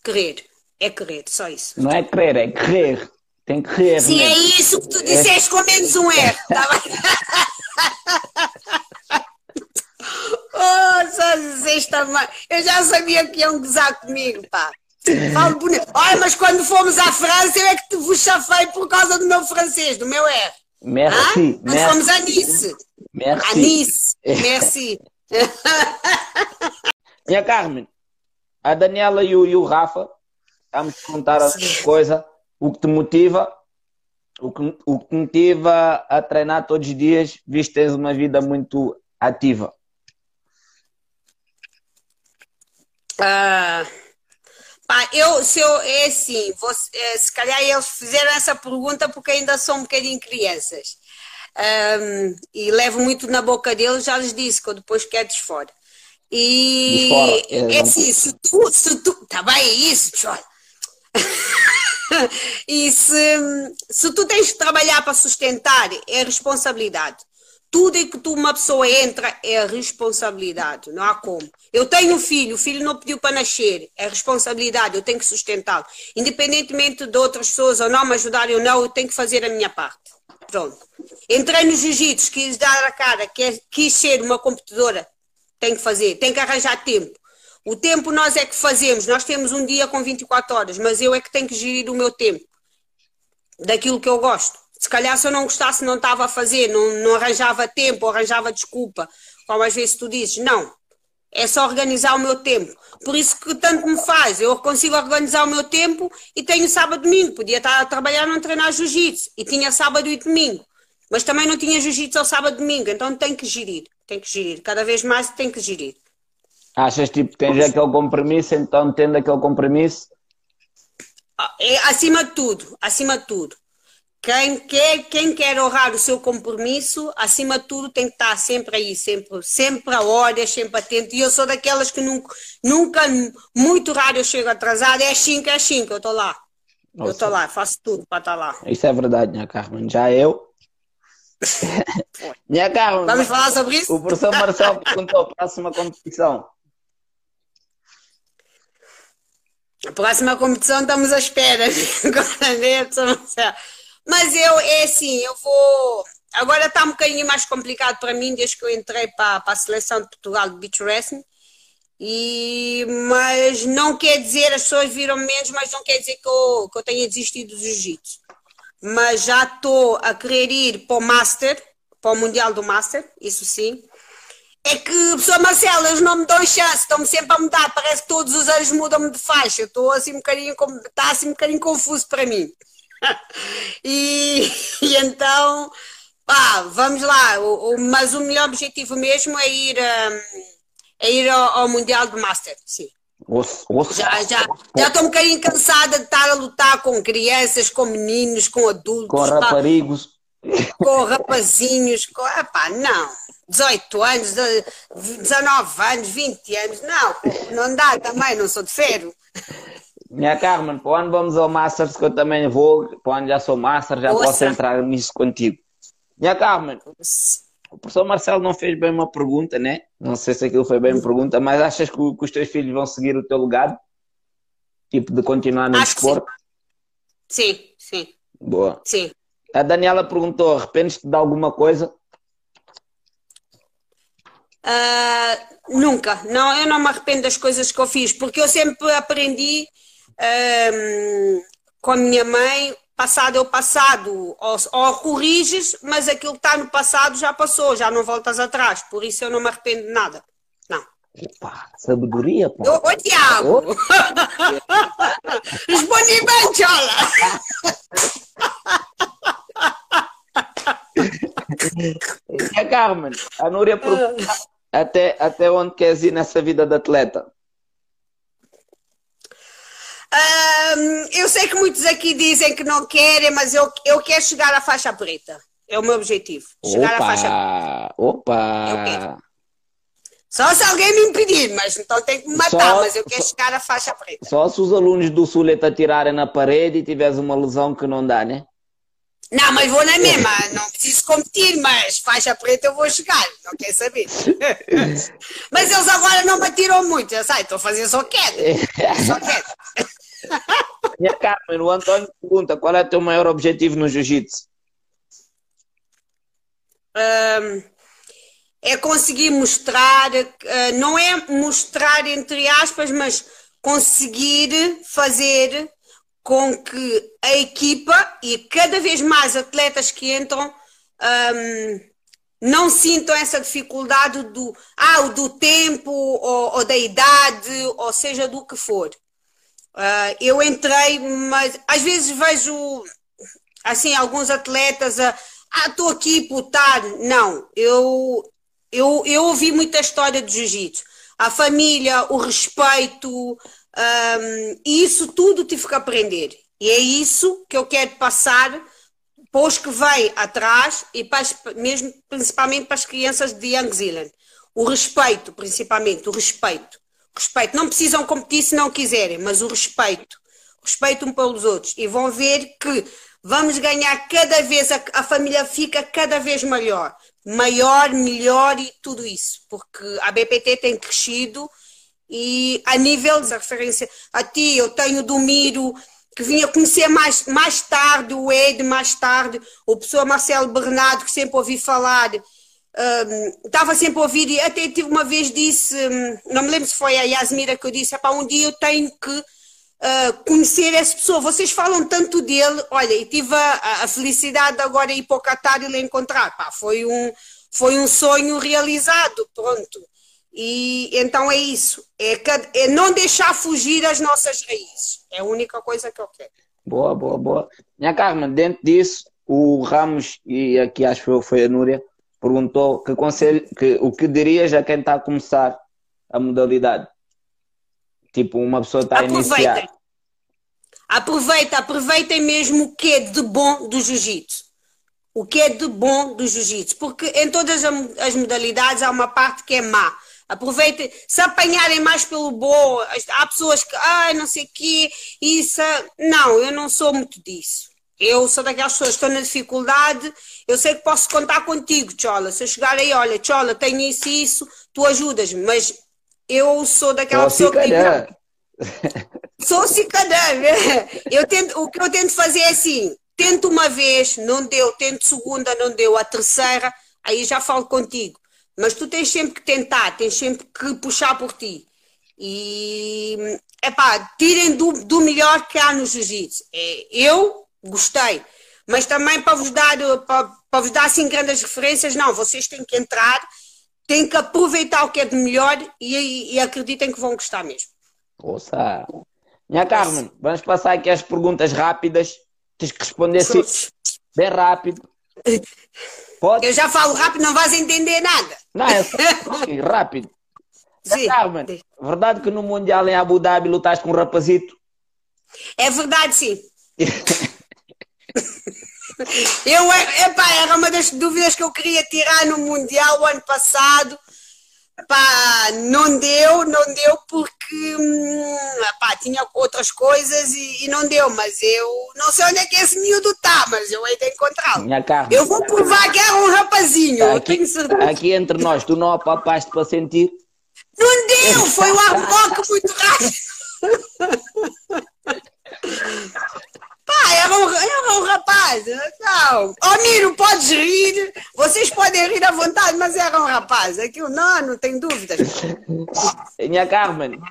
Querer. É querer, só isso. Não é querer, é querer. Tem que querer. Sim, é isso que tu disseste com menos um R. Tá oh, só disseste também. Eu já sabia que iam gozar comigo, pá. Falo bonito. Olha, mas quando fomos à França, eu é que te vos chafei por causa do meu francês, do meu R. Merci. Quando fomos a Nice. Merci. A Nice. Merci. Minha Carmen, a Daniela e o, e o Rafa Vamos contar a coisa, o que te motiva, o que, o que motiva a treinar todos os dias, visto que tens uma vida muito ativa. Ah, eu, se eu, é assim, você, é, se calhar eles fizeram essa pergunta porque ainda são um bocadinho crianças. Um, e levo muito na boca deles, já lhes disse que eu depois quero fora. E fora, é, é assim, se tu, se tu, tá bem, é isso, olha, e se, se tu tens de trabalhar para sustentar, é responsabilidade. Tudo em que tu, uma pessoa entra é responsabilidade, não há como. Eu tenho um filho, o filho não pediu para nascer, é responsabilidade, eu tenho que sustentá-lo. Independentemente de outras pessoas ou não me ajudarem ou não, eu tenho que fazer a minha parte. Pronto. Entrei no jiu-jitsu, quis dar a cara, quis ser uma competidora, tenho que fazer, tenho que arranjar tempo. O tempo nós é que fazemos, nós temos um dia com 24 horas, mas eu é que tenho que gerir o meu tempo daquilo que eu gosto. Se calhar se eu não gostasse não estava a fazer, não, não arranjava tempo, arranjava desculpa, como às vezes tu dizes, não, é só organizar o meu tempo. Por isso que tanto me faz, eu consigo organizar o meu tempo e tenho sábado e domingo, podia estar a trabalhar não treinar jiu-jitsu. E tinha sábado e domingo, mas também não tinha jiu-jitsu ao sábado e domingo, então tem que gerir, tem que gerir, cada vez mais tem que gerir. Achas tipo tens aquele compromisso, então tendo aquele compromisso? É, acima de tudo, acima de tudo. Quem quer, quem quer honrar o seu compromisso, acima de tudo, tem que estar sempre aí, sempre, sempre a horas, sempre atento. E eu sou daquelas que nunca, nunca muito raro eu chego atrasada, é 5, é 5, eu estou lá. Nossa. Eu estou lá, faço tudo para estar lá. Isso é verdade, minha Carmen. Já eu. minha Carmen. Vamos falar sobre isso? O professor Marcelo perguntou: próxima competição. A próxima competição estamos à espera. Mas eu, é assim, eu vou. Agora está um bocadinho mais complicado para mim desde que eu entrei para, para a seleção de Portugal de Beach Wrestling. E, mas não quer dizer, as pessoas viram menos, mas não quer dizer que eu, que eu tenha desistido do jiu-jitsu. Mas já estou a querer ir para o Master, para o Mundial do Master, isso sim. É que, professor Marcelo, eles não me dão chance, estão-me sempre a mudar, parece que todos os anos mudam-me de faixa. Estou assim um bocadinho, está assim um bocadinho confuso para mim. e, e, então, pá, vamos lá. O, o, mas o melhor objetivo mesmo é ir. Um, é ir ao, ao Mundial de Master, sim. Já já já estou um bocadinho cansada de estar a lutar com crianças, com meninos, com adultos. Com rapazigos. Com rapazinhos. Com... Epá, não. 18 anos, 19 anos, 20 anos. Não, não dá também, não sou de ferro. Minha Carmen, para onde vamos ao Masters que eu também vou, para onde já sou Master, já Ouça. posso entrar nisso contigo. Minha Carmen, o professor Marcelo não fez bem uma pergunta, né? Não sei se aquilo foi bem uma pergunta, mas achas que, que os teus filhos vão seguir o teu legado? Tipo, de continuar no Acho desporto? Sim. sim, sim. Boa. Sim. A Daniela perguntou: arrependes-te de alguma coisa? Uh, nunca. Não, eu não me arrependo das coisas que eu fiz, porque eu sempre aprendi uh, com a minha mãe passado é o passado, ou, ou corriges, mas aquilo que está no passado já passou, já não voltas atrás, por isso eu não me arrependo de nada. Não. Sabedoria, pô. Ô, ô Tiago! Respondi bem, Tchola! e a Carmen, a Núria pergunta até, até onde queres ir nessa vida de atleta? Um, eu sei que muitos aqui dizem que não querem, mas eu, eu quero chegar à faixa preta. É o meu objetivo. Chegar opa, à faixa preta. Opa! Só se alguém me impedir, mas então tem que me matar, só, mas eu quero só, chegar à faixa preta. Só se os alunos do Suleta atirarem na parede e tiveres uma lesão que não dá, né? Não, mas vou na mesma, não preciso competir, mas faixa preta eu vou chegar, não quer saber. mas eles agora não me atiram muito, já sei, estou a fazer só queda. Só queda. Minha Carmen, o Antônio pergunta qual é o teu maior objetivo no jiu-jitsu? É conseguir mostrar, uh, não é mostrar entre aspas, mas conseguir fazer com que a equipa e cada vez mais atletas que entram um, não sintam essa dificuldade do, ah, do tempo ou, ou da idade, ou seja, do que for. Uh, eu entrei, mas às vezes vejo assim alguns atletas a ah, estou aqui por estar. Não, eu, eu, eu ouvi muita história de jiu-jitsu. A família, o respeito, um, e isso tudo tive que aprender. E é isso que eu quero passar para os que vêm atrás e para as, mesmo principalmente para as crianças de Young Zealand. O respeito, principalmente, o respeito respeito. Não precisam competir se não quiserem, mas o respeito. Respeito um pelos outros. E vão ver que vamos ganhar cada vez, a, a família fica cada vez maior. Maior, melhor e tudo isso. Porque a BPT tem crescido e a nível de referência a ti, eu tenho do Miro, que vinha conhecer mais, mais tarde, o Ed mais tarde, o professor Marcelo Bernardo, que sempre ouvi falar, estava sempre a ouvir e até tive uma vez disse, um, não me lembro se foi a Yasmira que eu disse, um dia eu tenho que uh, conhecer essa pessoa, vocês falam tanto dele, olha, e tive a, a felicidade de agora ir para o Qatar e lhe encontrar, pá, foi um, foi um sonho realizado, pronto. E então é isso, é, é não deixar fugir as nossas raízes, é a única coisa que eu quero. Boa, boa, boa. Minha Carmen, dentro disso, o Ramos, e aqui acho que foi a Núria, perguntou que conselho, que, o que dirias a quem está a começar a modalidade? Tipo, uma pessoa está a iniciar. Aproveita, aproveitem mesmo o que é de bom do jiu-jitsu. O que é de bom do jiu-jitsu. Porque em todas as modalidades há uma parte que é má. Aproveitem, se apanharem mais pelo bom, há pessoas que, ai, não sei o quê, isso. Não, eu não sou muito disso. Eu sou daquelas pessoas que estão na dificuldade, eu sei que posso contar contigo, Chola. Se eu chegar aí, olha, Chola, tenho isso e isso, tu ajudas-me, mas eu sou daquela pessoa que digo, Sou cicadã. Eu tento, o que eu tento fazer é assim: tento uma vez, não deu, tento segunda, não deu, a terceira, aí já falo contigo. Mas tu tens sempre que tentar, tens sempre que puxar por ti. E, epá, tirem do, do melhor que há no jiu-jitsu. É, eu gostei, mas também para vos dar, para, para vos dar assim grandes referências, não, vocês têm que entrar, têm que aproveitar o que é de melhor e, e acreditem que vão gostar mesmo. Ouça! Minha Carmen, vamos passar aqui as perguntas rápidas. Tens que responder assim, bem rápido. Pode? Eu já falo rápido, não vais entender nada. Não, é só rápido. Sim. Carmen, verdade que no Mundial em Abu Dhabi lutaste com um rapazito? É verdade, sim. eu, epá, era uma das dúvidas que eu queria tirar no Mundial o ano passado Pá, não deu, não deu porque hum, pá, tinha outras coisas e, e, não deu, mas eu não sei onde é que esse miúdo está, mas eu de encontrá-lo. Eu vou provar que era um rapazinho, aqui, aqui entre nós, tu não apapaste para sentir? Não deu, foi um arroque muito rápido. Pá, era um, era um rapaz. Não. Ô, Miro, podes rir. Vocês podem rir à vontade, mas era um rapaz. Aquilo não, não tem dúvidas. Minha Carmen,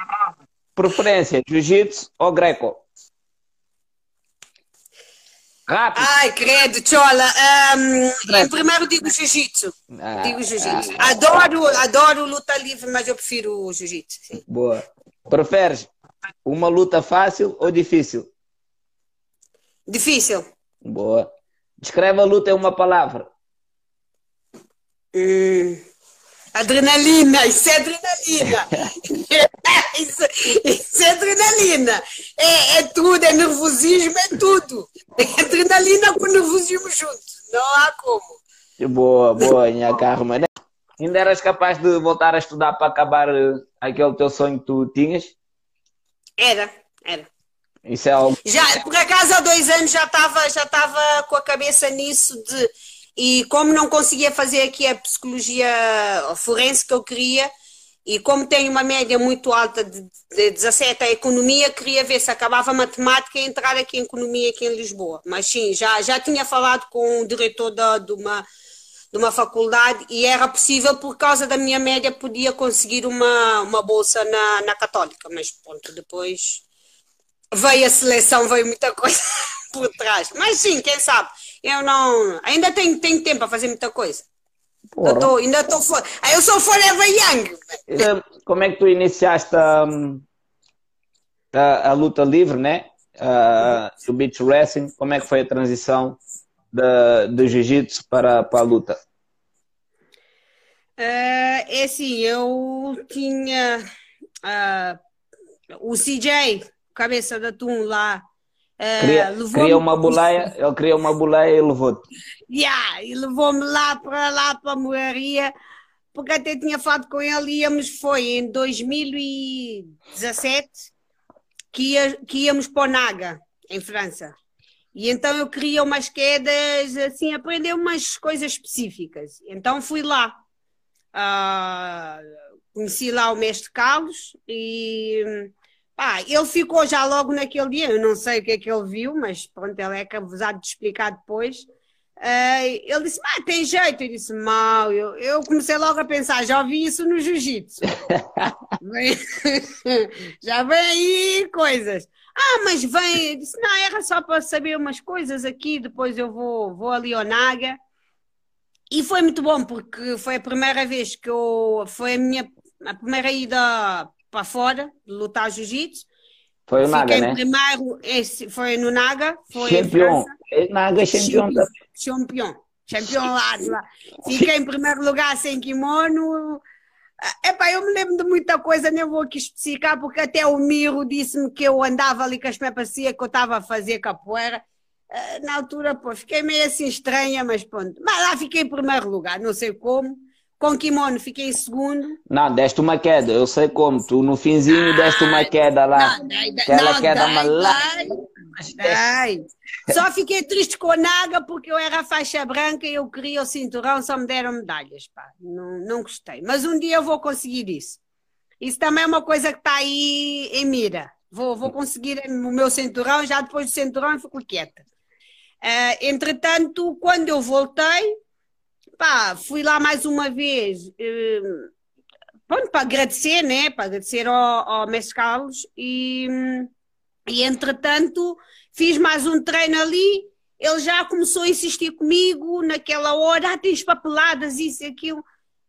preferência, jiu-jitsu ou greco? Rápido. Ai, credo, chola. Um, primeiro digo jiu-jitsu. Ah, digo jiu-jitsu. Ah, adoro, adoro luta livre, mas eu prefiro o jiu-jitsu. Boa. Preferes uma luta fácil ou difícil? Difícil. Boa. Descreve a luta em uma palavra. Hum, adrenalina, isso é adrenalina. isso, isso, é adrenalina. É, é, tudo, é nervosismo, é tudo. É adrenalina com nervosismo junto. Não há como. Boa, boa, minha Carmen. Ainda eras capaz de voltar a estudar para acabar eh, aquele teu sonho que tu tinhas? Era, era. Isso é algo. Já, por acaso, há dois anos já estava já estava com a cabeça nisso de. E como não conseguia fazer aqui a psicologia forense que eu queria, e como tenho uma média muito alta de, de 17 a economia, queria ver se acabava matemática e entrar aqui em economia aqui em Lisboa. Mas sim, já, já tinha falado com o diretor da, de, uma, de uma faculdade e era possível, por causa da minha média, podia conseguir uma, uma bolsa na, na Católica. Mas pronto, depois veio a seleção, veio muita coisa por trás. Mas sim, quem sabe? Eu não. Ainda tenho, tenho tempo para fazer muita coisa. Eu tô, ainda estou fora. Ah, eu sou forever young. Como é que tu iniciaste a, a, a luta livre, né? Uh, o beach wrestling, como é que foi a transição da, do jiu-jitsu para, para a luta? Uh, é assim, eu tinha uh, o CJ, cabeça de atum lá. Uh, queria, queria uma boleia, ele queria uma boleia e levou-te. Yeah, e levou-me lá para lá para a moraria, porque até tinha falado com ele, íamos, foi em 2017 que, ia, que íamos para o Naga, em França. E então eu queria umas quedas, assim, aprender umas coisas específicas. Então fui lá. Uh, conheci lá o mestre Carlos e ah, ele ficou já logo naquele dia, eu não sei o que é que ele viu, mas pronto, ele é capazado de explicar depois. Uh, ele disse, ah, tem jeito. Eu disse, mal. Eu, eu comecei logo a pensar, já ouvi isso no jiu-jitsu. já vem aí coisas. Ah, mas vem. Eu disse, não, era só para saber umas coisas aqui, depois eu vou, vou ali ao Naga. E foi muito bom, porque foi a primeira vez que eu. Foi a minha a primeira ida para fora, de lutar jiu-jitsu. Foi o Naga, né? primeiro, esse, foi no Naga, foi campeão. É Naga campeão. Campeão. Campeão lá, lá. Fiquei em primeiro lugar sem kimono. Epá, eu me lembro de muita coisa, nem vou aqui especificar, porque até o Miro disse-me que eu andava ali com as minhas parecia que eu estava a fazer capoeira. Eh, na altura, pô, fiquei meio assim estranha, mas pronto. Mas lá fiquei em primeiro lugar, não sei como. Com kimono fiquei em segundo. Não, deste uma queda, eu sei como. Tu no finzinho deste uma queda lá. Não, não, aquela não, queda malada. Só fiquei triste com a Naga porque eu era faixa branca e eu queria o cinturão, só me deram medalhas. Pá. Não, não gostei. Mas um dia eu vou conseguir isso. Isso também é uma coisa que está aí em mira. Vou, vou conseguir o meu cinturão, já depois do cinturão eu fico quieta. Uh, entretanto, quando eu voltei, pá, fui lá mais uma vez, uh, pronto, para agradecer, né? Para agradecer ao, ao Mestre Carlos e, e entretanto fiz mais um treino ali, ele já começou a insistir comigo naquela hora, ah, tens papeladas, isso e aquilo.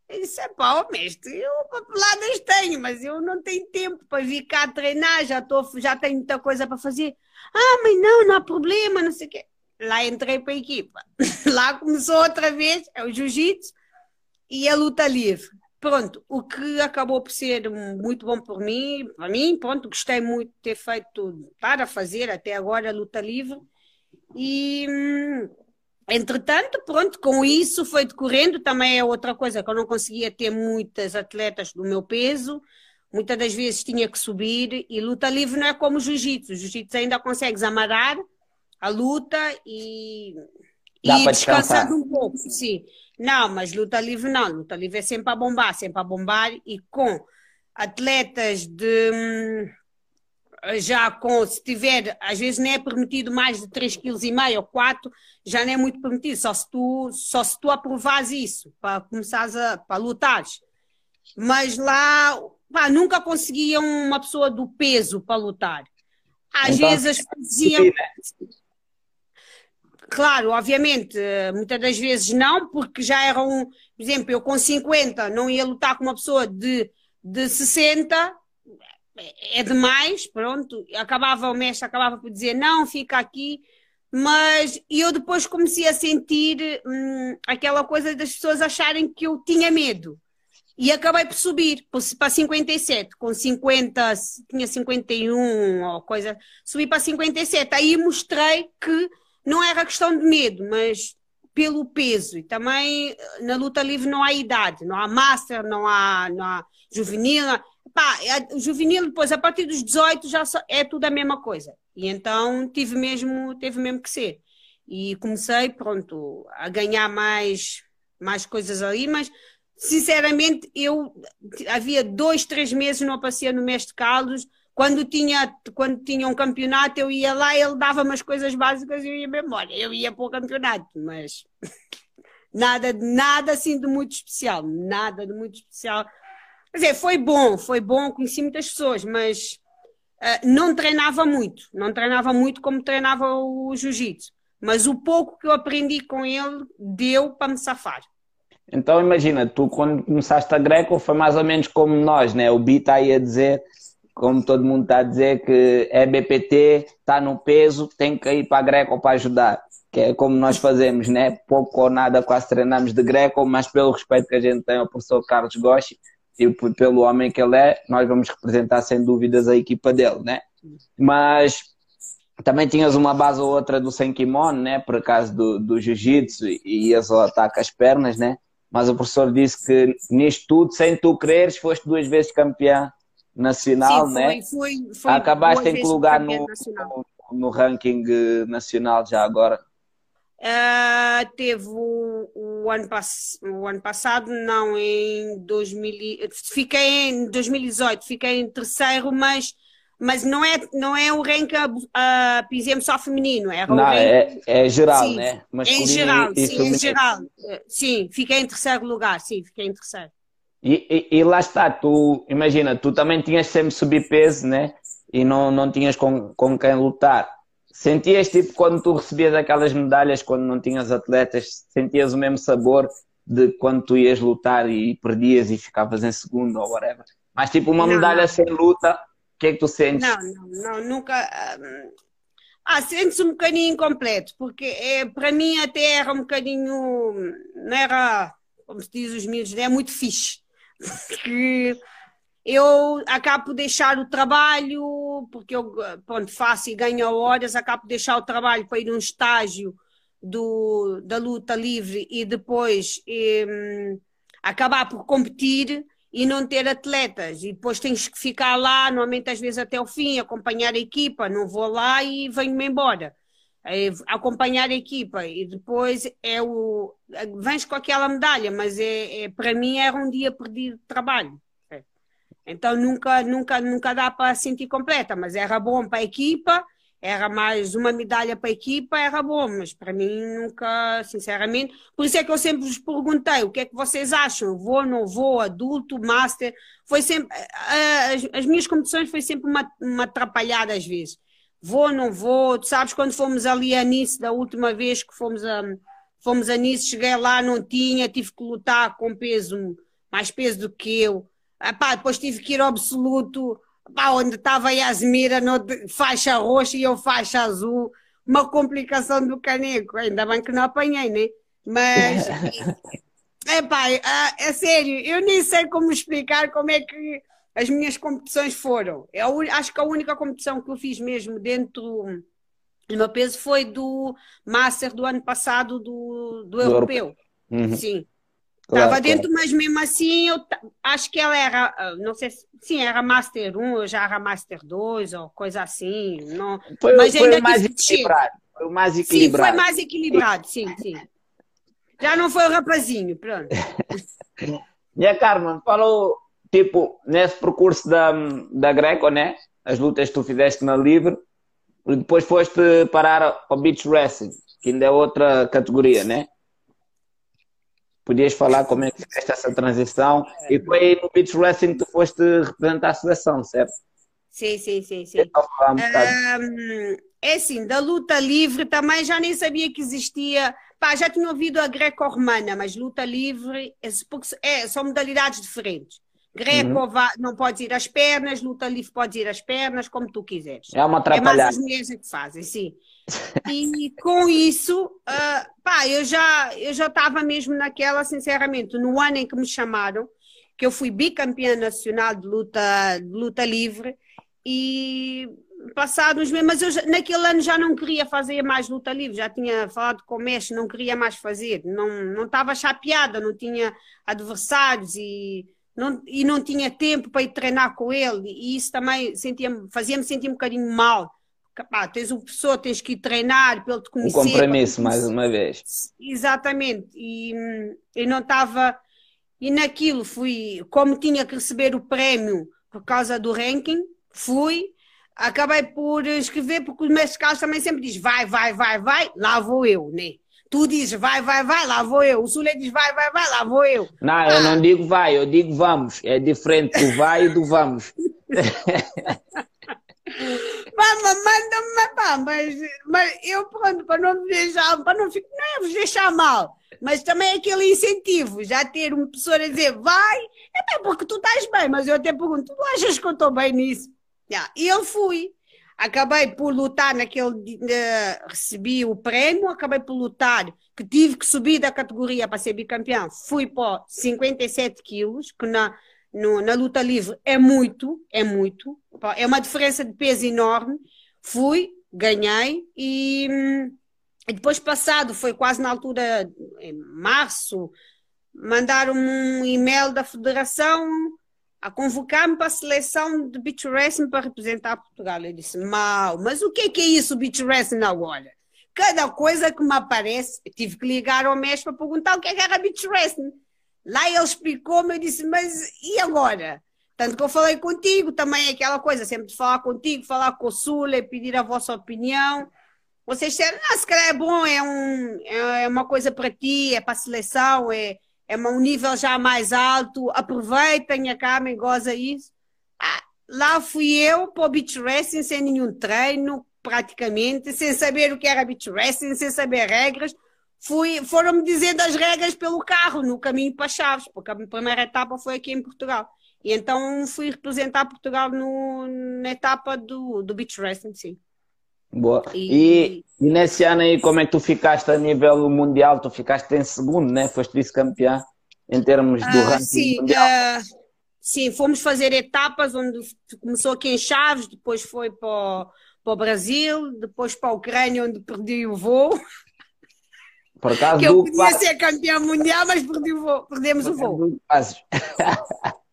Eu disse, pá, oh, mestre, eu papeladas tenho, mas eu não tenho tempo para vir cá treinar, já, tô, já tenho muita coisa para fazer. Ah, mas não, não há problema, não sei o quê lá entrei para a equipa. Lá começou outra vez é o jiu-jitsu e a luta livre. Pronto, o que acabou por ser muito bom por mim, para mim, pronto, gostei muito de ter feito para fazer até agora a luta livre. E entretanto, pronto, com isso foi decorrendo, também é outra coisa que eu não conseguia ter muitas atletas do meu peso, muitas das vezes tinha que subir e luta livre não é como jiu-jitsu, jiu-jitsu ainda consegues amarrar, a luta e, Dá e descansando um pouco, sim. Não, mas luta livre não, luta livre é sempre a bombar, sempre a bombar e com atletas de hum, já com, se tiver, às vezes nem é permitido mais de 3,5 kg ou 4, já não é muito permitido, só se tu, só se tu aprovares isso, para começares a para lutares. Mas lá, pá, nunca conseguiam uma pessoa do peso para lutar. Às então, vezes faziam. Claro, obviamente, muitas das vezes não, porque já eram, por exemplo, eu com 50 não ia lutar com uma pessoa de, de 60, é demais, pronto. Acabava, o mestre acabava por dizer não, fica aqui, mas eu depois comecei a sentir hum, aquela coisa das pessoas acharem que eu tinha medo. E acabei por subir para 57, com 50, tinha 51 ou coisa, subi para 57. Aí mostrei que não era questão de medo, mas pelo peso. E também na luta livre não há idade, não há master, não há, não há juvenil. Pá, juvenil depois, a partir dos 18, já é tudo a mesma coisa. E então tive mesmo, teve mesmo que ser. E comecei, pronto, a ganhar mais, mais coisas ali, mas sinceramente eu havia dois, três meses não aparecia no Mestre Carlos, quando tinha, quando tinha um campeonato, eu ia lá, ele dava umas coisas básicas e eu ia mesmo, olha, eu ia para o campeonato, mas nada, nada assim de muito especial, nada de muito especial. Quer dizer, foi bom, foi bom, conheci muitas pessoas, mas uh, não treinava muito, não treinava muito como treinava o jiu-jitsu. Mas o pouco que eu aprendi com ele deu para me safar. Então imagina, tu quando começaste a Greco foi mais ou menos como nós, né? O Bita aí a dizer como todo mundo está a dizer, que é BPT, está no peso, tem que ir para a Greco para ajudar. Que é como nós fazemos, né? Pouco ou nada quase treinamos de Greco, mas pelo respeito que a gente tem ao professor Carlos Goshi e pelo homem que ele é, nós vamos representar sem dúvidas a equipa dele, né? Mas também tinhas uma base ou outra do sem kimono, né? Por acaso do, do jiu-jitsu e ias ao ataque às pernas, né? Mas o professor disse que nisto tudo, sem tu quereres, foste duas vezes campeão nacional, Sim, né? Foi, foi Acabaste em que lugar no, no, no, ranking nacional já agora? Uh, teve o, o, ano o ano passado, não, em 2000, fiquei em 2018, fiquei em terceiro, mas, mas não, é, não é o ranking uh, PZM só feminino, é não, é, é geral, sim, né? Masculino em geral, sim, em geral. Sim, fiquei em terceiro lugar, sim, fiquei em terceiro. E, e, e, lá está, tu imagina, tu também tinhas sempre subir peso, né? E não, não tinhas com, com quem lutar. Sentias tipo quando tu recebias aquelas medalhas, quando não tinhas atletas, sentias o mesmo sabor de quando tu ias lutar e perdias e ficavas em segundo ou whatever. Mas tipo uma não, medalha não. sem luta, o que é que tu sentes? Não, não, não nunca. Hum, ah, sentes um bocadinho incompleto, porque é, para mim até era um bocadinho. Não era, como se diz os miúdos, é muito fixe que eu acabo por deixar o trabalho, porque eu pronto, faço e ganho horas, acabo por deixar o trabalho para ir num estágio do, da luta livre e depois hum, acabar por competir e não ter atletas. E depois tens que ficar lá, normalmente às vezes até o fim, acompanhar a equipa. Não vou lá e venho-me embora. É, acompanhar a equipa e depois é o. Vens com aquela medalha, mas é, é para mim era um dia perdido de trabalho. Então nunca, nunca, nunca dá para sentir completa, mas era bom para a equipa era mais uma medalha para a equipa, era bom, mas para mim nunca, sinceramente. Por isso é que eu sempre vos perguntei o que é que vocês acham, vou, não vou, adulto, master. Foi sempre, as, as minhas competições foi sempre uma, uma atrapalhada às vezes. Vou, não vou, tu sabes quando fomos ali a Nice, da última vez que fomos a, fomos a Nice, cheguei lá, não tinha, tive que lutar com peso, mais peso do que eu. Epá, depois tive que ir ao absoluto, pá, onde estava a Yasmira no, faixa roxa e eu faixa azul, uma complicação do caneco, ainda bem que não apanhei, né? Mas, é pá, é sério, eu nem sei como explicar como é que as minhas competições foram. Eu acho que a única competição que eu fiz mesmo dentro do meu peso foi do Master do ano passado do, do, do Europeu. Uhum. Sim. Estava claro, dentro, claro. mas mesmo assim eu acho que ela era, não sei se sim, era Master 1, ou já era Master 2, ou coisa assim. Não, foi, mas foi ainda mais equilibrado. Foi o mais equilibrado. Sim, foi mais equilibrado, sim, sim. Já não foi o rapazinho, pronto. e a Carmen falou, tipo, nesse percurso da, da Greco, né? As lutas que tu fizeste na Livre, e depois foste parar ao Beach Wrestling, que ainda é outra categoria, né? Podias falar como é que fizeste essa transição e foi no Beach Wrestling que tu foste representar a seleção, certo? Sim, sim, sim, sim. Um, é assim, da luta livre também já nem sabia que existia. Pá, já tinha ouvido a greco-romana, mas luta livre é, é, são modalidades diferentes. Greco uhum. não pode ir às pernas, luta livre pode ir às pernas, como tu quiseres. É uma atrapalhada. É mais as mulheres que fazem, sim. E com isso, uh, pá, eu já eu já estava mesmo naquela, sinceramente, no ano em que me chamaram, que eu fui bicampeã nacional de luta, de luta livre, e passados meses, mas eu já, naquele ano já não queria fazer mais luta livre, já tinha falado com o mestre, não queria mais fazer, não, não estava chapeada, não tinha adversários e não, e não tinha tempo para ir treinar com ele, e isso também fazia-me sentir um bocadinho mal. Pá, tens uma pessoa, tens que ir treinar para ele te conhecer. Um compromisso, mais uma vez. Exatamente, e eu não estava. E naquilo fui, como tinha que receber o prémio por causa do ranking, fui, acabei por escrever, porque o mestre Carlos também sempre diz: vai, vai, vai, vai, lá vou eu, né? Tu dizes vai, vai, vai, lá vou eu. O Sule diz vai, vai, vai, lá vou eu. Não, ah. eu não digo vai, eu digo vamos. É diferente do vai e do vamos. Mama, manda-me, mas, mas eu pronto, para não me deixar, para não, não é vos deixar mal, mas também é aquele incentivo, já ter uma pessoa a dizer vai, é bem porque tu estás bem, mas eu até pergunto, tu achas que eu estou bem nisso? Yeah. E eu fui acabei por lutar naquele. Uh, recebi o prémio, acabei por lutar, que tive que subir da categoria para ser bicampeão. Fui para 57 quilos, que na, no, na luta livre é muito, é muito. É uma diferença de peso enorme. Fui, ganhei e, e depois passado, foi quase na altura, em março, mandaram um e-mail da federação a convocar-me para a seleção de beach wrestling para representar Portugal. Eu disse, mal, mas o que é, que é isso, beach wrestling agora? Cada coisa que me aparece, tive que ligar ao mestre para perguntar o que é que era beach wrestling. Lá ele explicou-me, eu disse, mas e agora? Tanto que eu falei contigo, também é aquela coisa, sempre de falar contigo, falar com o Sula, pedir a vossa opinião. Vocês disseram, não, se calhar é bom, é, um, é uma coisa para ti, é para a seleção, é, é um nível já mais alto, aproveitem a cama e goza isso. Ah, lá fui eu para o beach wrestling sem nenhum treino, praticamente, sem saber o que era beach wrestling, sem saber regras. Fui, foram-me dizendo as regras pelo carro, no caminho para Chaves, porque a primeira etapa foi aqui em Portugal. E então fui representar Portugal no, na etapa do, do beach wrestling, sim. Boa. E, e, e, nesse ano aí, como é que tu ficaste a nível mundial? Tu ficaste em segundo, né? Foste vice-campeã. em termos do uh, ranking sim, mundial? Uh, sim, fomos fazer etapas onde começou aqui em Chaves, depois foi para, para o Brasil, depois para a Ucrânia, onde perdi o voo. Por acaso que eu podia ser campeão mundial, mas perdi o voo, perdemos o voo.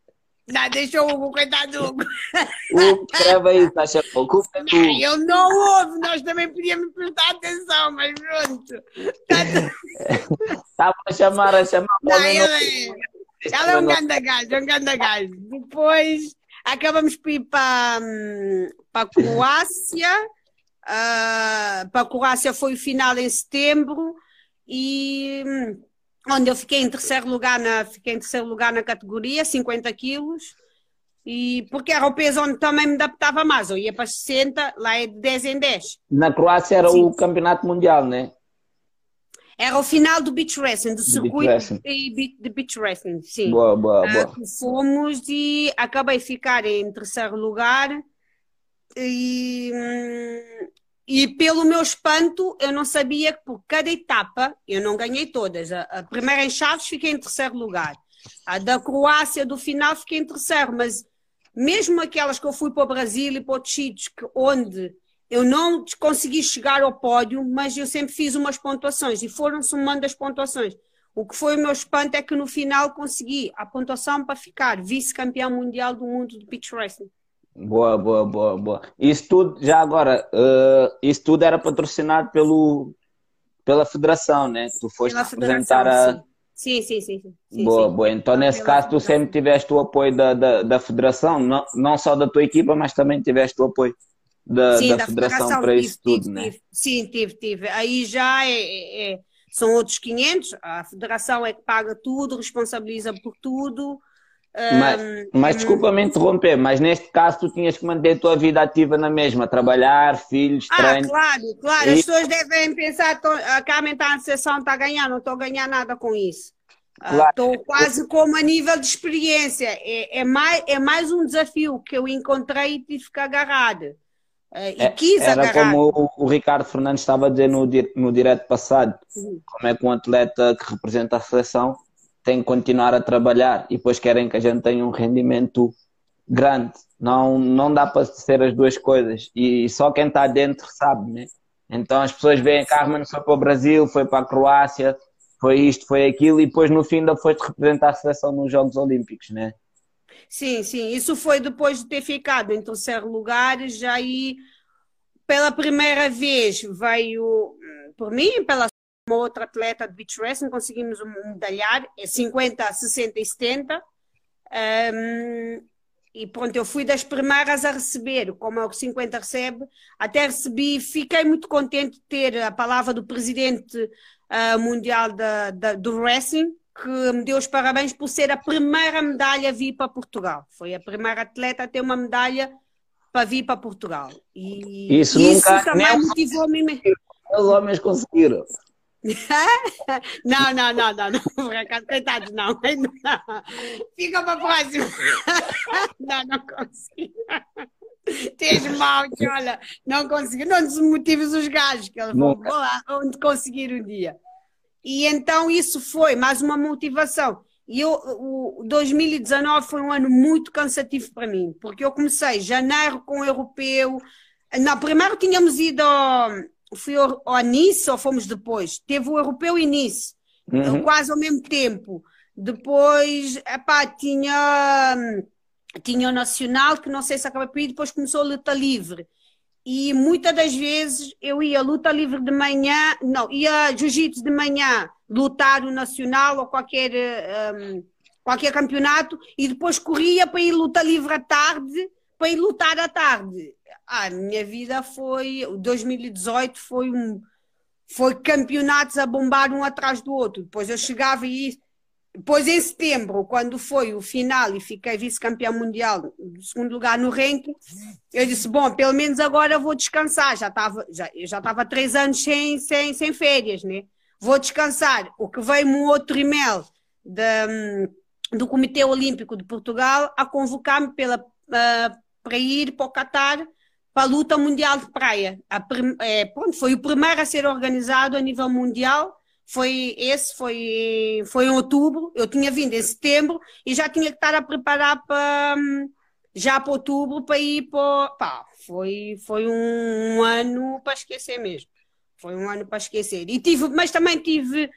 Não, deixa o Hugo, coitado do Hugo. Hugo, escreve aí, Sasha, o culpa é Não, ele não ouve, nós também podíamos prestar atenção, mas pronto. Estava a chamar, a chamar. Não, ele, é, ele é um grande gajo, é um grande gajo. Depois acabamos por ir para, hum, para a Croácia. Uh, para a Croácia foi o final em setembro e hum, onde eu fiquei em terceiro lugar na, fiquei em terceiro lugar na categoria, 50 quilos, e porque era o peso onde também me adaptava mais, eu ia para 60, lá é de 10 em 10. Na Croácia era Sim. o campeonato mundial, né? Era o final do beach wrestling, do circuito de, de beach wrestling, sim. Boa, boa, ah, boa. fomos e acabei ficar em terceiro lugar e hum, e pelo meu espanto, eu não sabia que por cada etapa, eu não ganhei todas. A, a, primeira em Chaves fiquei em terceiro lugar. A da Croácia, do final, fiquei em terceiro. Mas mesmo aquelas que eu fui para o Brasil e para outros sítios, onde eu não consegui chegar ao pódio, mas eu sempre fiz umas pontuações e foram somando as pontuações. O que foi o meu espanto é que no final consegui a pontuação para ficar vice-campeão mundial do mundo de beach wrestling. Boa, boa, boa, boa. Isso tudo, já agora, uh, isso tudo era patrocinado pelo, pela federação, né? Tu foste pela representar a. Sim, sim, sim. sim boa, sim. boa. Então, nesse caso, tu sempre tiveste o apoio da, da, da federação, não, não só da tua equipa, mas também tiveste o apoio da, sim, da, da federação, federação, para tive, isso tive, tudo, tive, né? Sim, tive, tive. Aí já é, é, é, são outros 500, a federação é que paga tudo, responsabiliza por tudo. Mas, mas desculpa me interromper, mas neste caso tu tinhas que manter a tua vida ativa na mesma, trabalhar, filhos, ah, treino. claro, claro. E... As pessoas devem pensar que a Carmen está na sessão, está a ganhar, não estou a ganhar nada com isso. Estou claro. uh, quase como a nível de experiência. É, é, mais, é mais um desafio que eu encontrei e tive que agarrar. Uh, e é, quis Era agarrar. como o, Ricardo Fernandes estava a dizer no, no direto passado, uhum. como é que um atleta que representa a seleção tem que continuar a trabalhar e depois querem que a gente tenha um rendimento grande. Não, não dá para ser as duas coisas. E só quem está dentro sabe, né? Então as pessoas veem, Carmen foi para o Brasil, foi para a Croácia, foi isto, foi aquilo, e depois no fim ainda foi representar a seleção nos Jogos Olímpicos, né? Sim, sim. Isso foi depois de ter ficado em terceiro lugar, já aí pela primeira vez veio por mim, pela uma outra atleta de beach wrestling, conseguimos medalhar, é 50, 60 e 70. Um, e pronto, eu fui das primeiras a receber, como é o 50 recebe, até recebi, fiquei muito contente de ter a palavra do presidente uh, mundial da, da, do wrestling, que me deu os parabéns por ser a primeira medalha a vir para Portugal. Foi a primeira atleta a ter uma medalha para vir para Portugal. E isso, isso nunca, também motivou-me. Os homens conseguiram. não, não, não, não, não, coitados, não. não. Fica para a próxima. não, não consigo. Tens mal, que olha, não consegui, não desmotives os gajos, que eles vão lá onde conseguir um dia. E então isso foi mais uma motivação. E eu, o 2019 foi um ano muito cansativo para mim, porque eu comecei janeiro com o europeu. Não, primeiro tínhamos ido ao, fui ao, ao Nice ou fomos depois? Teve o europeu e Nice, uhum. quase ao mesmo tempo. Depois, epá, tinha, tinha o Nacional, que não sei se acaba por ir, depois começou a luta livre. E muitas das vezes eu ia luta livre de manhã, não, ia jiu-jitsu de manhã, lutar o Nacional ou qualquer, um, qualquer campeonato, e depois corria para ir luta livre à tarde, para ir lutar à tarde. Ah, a minha vida foi. 2018 foi um. Foi campeonatos a bombar um atrás do outro. Depois eu chegava e. Depois em setembro, quando foi o final e fiquei vice-campeão mundial, segundo lugar no ranking, eu disse: Bom, pelo menos agora vou descansar. Já estava já, já estava três anos sem, sem, sem férias, né? Vou descansar. O que veio-me um outro e-mail da, do Comitê Olímpico de Portugal a convocar-me pela, uh, para ir para o Qatar para a luta mundial de praia. A, é, pronto, foi o primeiro a ser organizado a nível mundial foi esse, foi, foi em outubro, eu tinha vindo em setembro e já tinha que estar a preparar para já para outubro para ir para. Pá, foi, foi um, um ano para esquecer mesmo. Foi um ano para esquecer. E tive, mas também tive.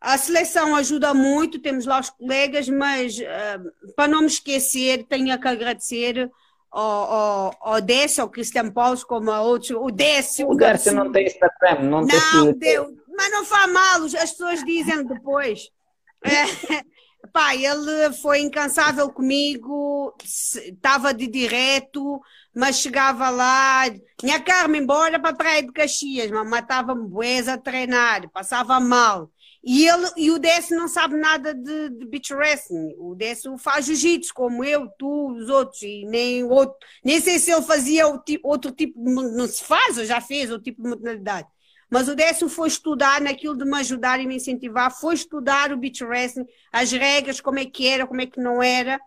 A seleção ajuda muito, temos lá os colegas, mas uh, para não me esquecer, tenho que agradecer ao, ao, ao Décio, ao Cristian Paulo, como a outros. O Décio. O Décio não tem Instagram, não, tem. Não, deu, mas não faz mal, as pessoas dizem depois. É, pá, ele foi incansável comigo, estava de direto, mas chegava lá, minha Carmen, embora para a Praia de Caxias, mas matava-me a treinar, passava mal. E, ele, e o Décio não sabe nada de, de beach wrestling. O Décio faz jiu-jitsu, como eu, tu, os outros, e nem outro, nem sei se ele fazia outro tipo, não se faz, ou já fez outro tipo de modalidade. Mas o Décio foi estudar naquilo de me ajudar e me incentivar, foi estudar o beach wrestling, as regras, como é que era, como é que não era.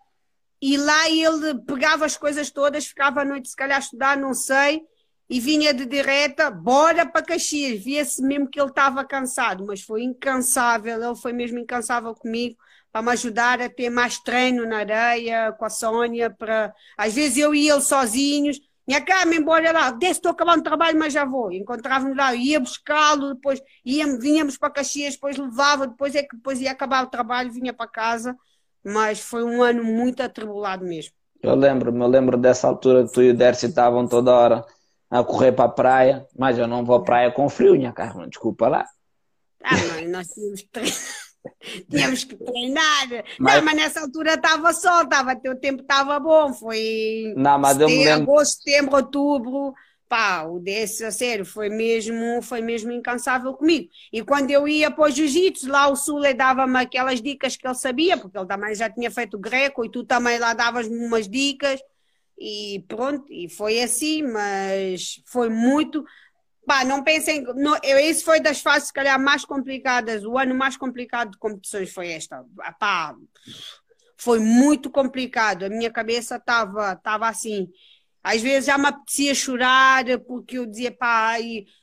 E lá ele pegava as coisas todas, ficava à noite se calhar a estudar, não sei, e vinha de direta, bora para Caxias. Via-se mesmo que ele estava cansado, mas foi incansável, ele foi mesmo incansável comigo para me ajudar a ter mais treino na areia com a Sónia, para às vezes eu e ele sozinhos, minha cama, embora lá, desce, estou acabando o trabalho, mas já vou. Encontrávamos lá, ia buscá-lo, depois íamos, vinhamos para Caxias, depois levava, depois é que depois ia acabar o trabalho, vinha para casa. Mas foi um ano muito atribulado mesmo. Eu lembro-me, eu lembro dessa altura que tu e o Dercy estavam toda hora a correr para a praia, mas eu não vou à praia com frio, minha Carmen, desculpa lá. Ah, mãe, nós tínhamos Tínhamos que treinar. Mas... Não, mas nessa altura estava só, tava, o tempo estava bom. Foi não, mas setembro, eu lembro... agosto, setembro, outubro. Pá, o desse, a sério, foi mesmo, foi mesmo incansável comigo. E quando eu ia para o jiu-jitsu, lá o Sule dava-me aquelas dicas que ele sabia, porque ele também já tinha feito greco e tu também lá davas-me umas dicas. E pronto, e foi assim, mas foi muito Pá, não pensem. Não, eu, isso foi das fases, se calhar, mais complicadas. O ano mais complicado de competições foi esta. Pá, foi muito complicado. A minha cabeça estava tava assim. Às vezes já me apetecia chorar, porque eu dizia, pá,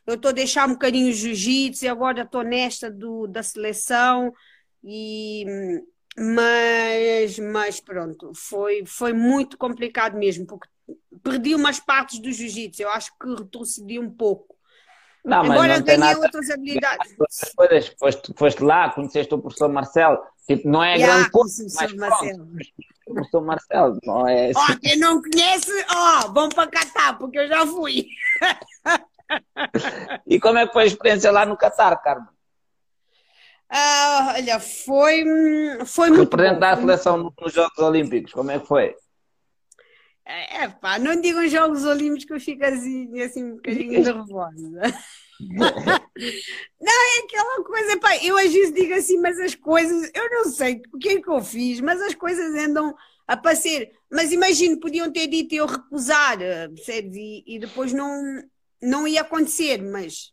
eu estou a deixar um bocadinho jiu-jitsu e agora estou nesta do, da seleção. E, mas, mas pronto, foi, foi muito complicado mesmo, porque perdi umas partes do jiu-jitsu. Eu acho que retrocedi um pouco. Não, Embora não ganhe outras habilidades. Coisas, foste, foste lá, conheceste o professor Marcelo, tipo, não é yeah, grande coisa, mas Marcelo. o professor Marcelo, não é Ó, oh, quem não conhece, ó, oh, vão para Catar, porque eu já fui. e como é que foi a experiência lá no Catar, Carmen? Uh, olha, foi, foi muito Representar a seleção nos Jogos Olímpicos, como é que foi? É, pá, não digam Jogos Olímpicos que eu fico assim, assim um bocadinho nervosa. não, é aquela coisa, pá, eu às vezes digo assim, mas as coisas, eu não sei o que é que eu fiz, mas as coisas andam a passar. Mas imagino, podiam ter dito eu recusar, percebes? E, e depois não, não ia acontecer, mas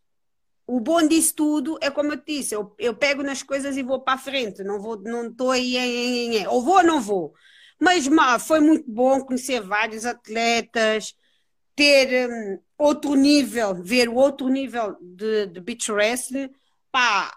o bom disso tudo é como eu te disse, eu, eu pego nas coisas e vou para a frente, não vou, não estou aí em, em, em, ou vou ou não vou. Mas foi muito bom conhecer vários atletas, ter um, outro nível, ver o outro nível de, de beach wrestling. Pá,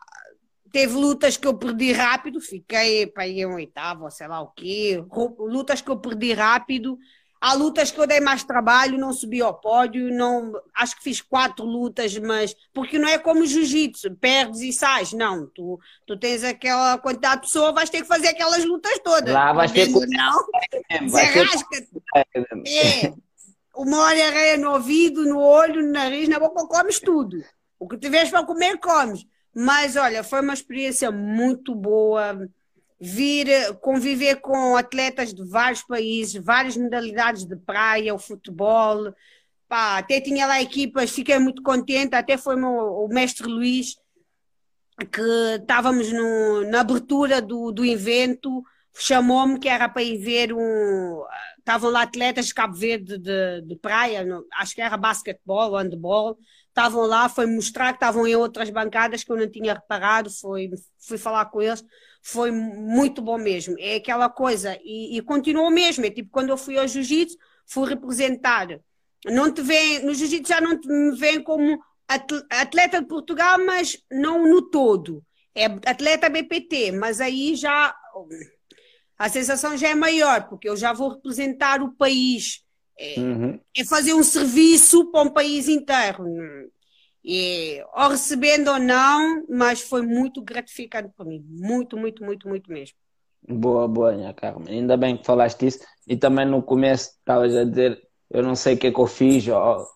teve lutas que eu perdi rápido, fiquei para ir um oitavo, sei lá o quê. Lutas que eu perdi rápido. Há lutas que eu dei mais trabalho, não subi ao pódio, não, acho que fiz quatro lutas, mas porque não é como jiu-jitsu, perdes e sais, não, tu, tu tens aquela quantidade de pessoa, vais ter que fazer aquelas lutas todas. Lá vais ter que... Não, desarrasca É, uma hora areia no ouvido, no olho, no nariz, na boca, comes tudo. O que tiveres para comer, comes. Mas olha, foi uma experiência muito boa vir conviver com atletas de vários países, várias modalidades de praia, o futebol. Pá, até tinha lá equipas, fiquei muito contente, até foi o mestre Luís, que estávamos no, na abertura do, do evento, chamou-me que era para ir ver um. Estavam lá atletas de Cabo Verde de, de praia, acho que era basquetebol, handball, estavam lá, foi mostrar que estavam em outras bancadas que eu não tinha reparado, foi, fui falar com eles foi muito bom mesmo. É aquela coisa, e, e continuou mesmo. É tipo quando eu fui ao jiu-jitsu, fui representar. Não te vem, no jiu-jitsu já não te me vêem como atleta de Portugal, mas não no todo. É atleta BPT, mas aí já a sensação já é maior, porque eu já vou representar o país. É, uhum. é fazer um serviço para um país inteiro. E, ou recebendo ou não, mas foi muito gratificante para mim. Muito, muito, muito, muito mesmo. Boa, boa, minha Carmen. Ainda bem que falaste isso. E também no começo estavas a dizer, eu não sei o que é que eu fiz, ou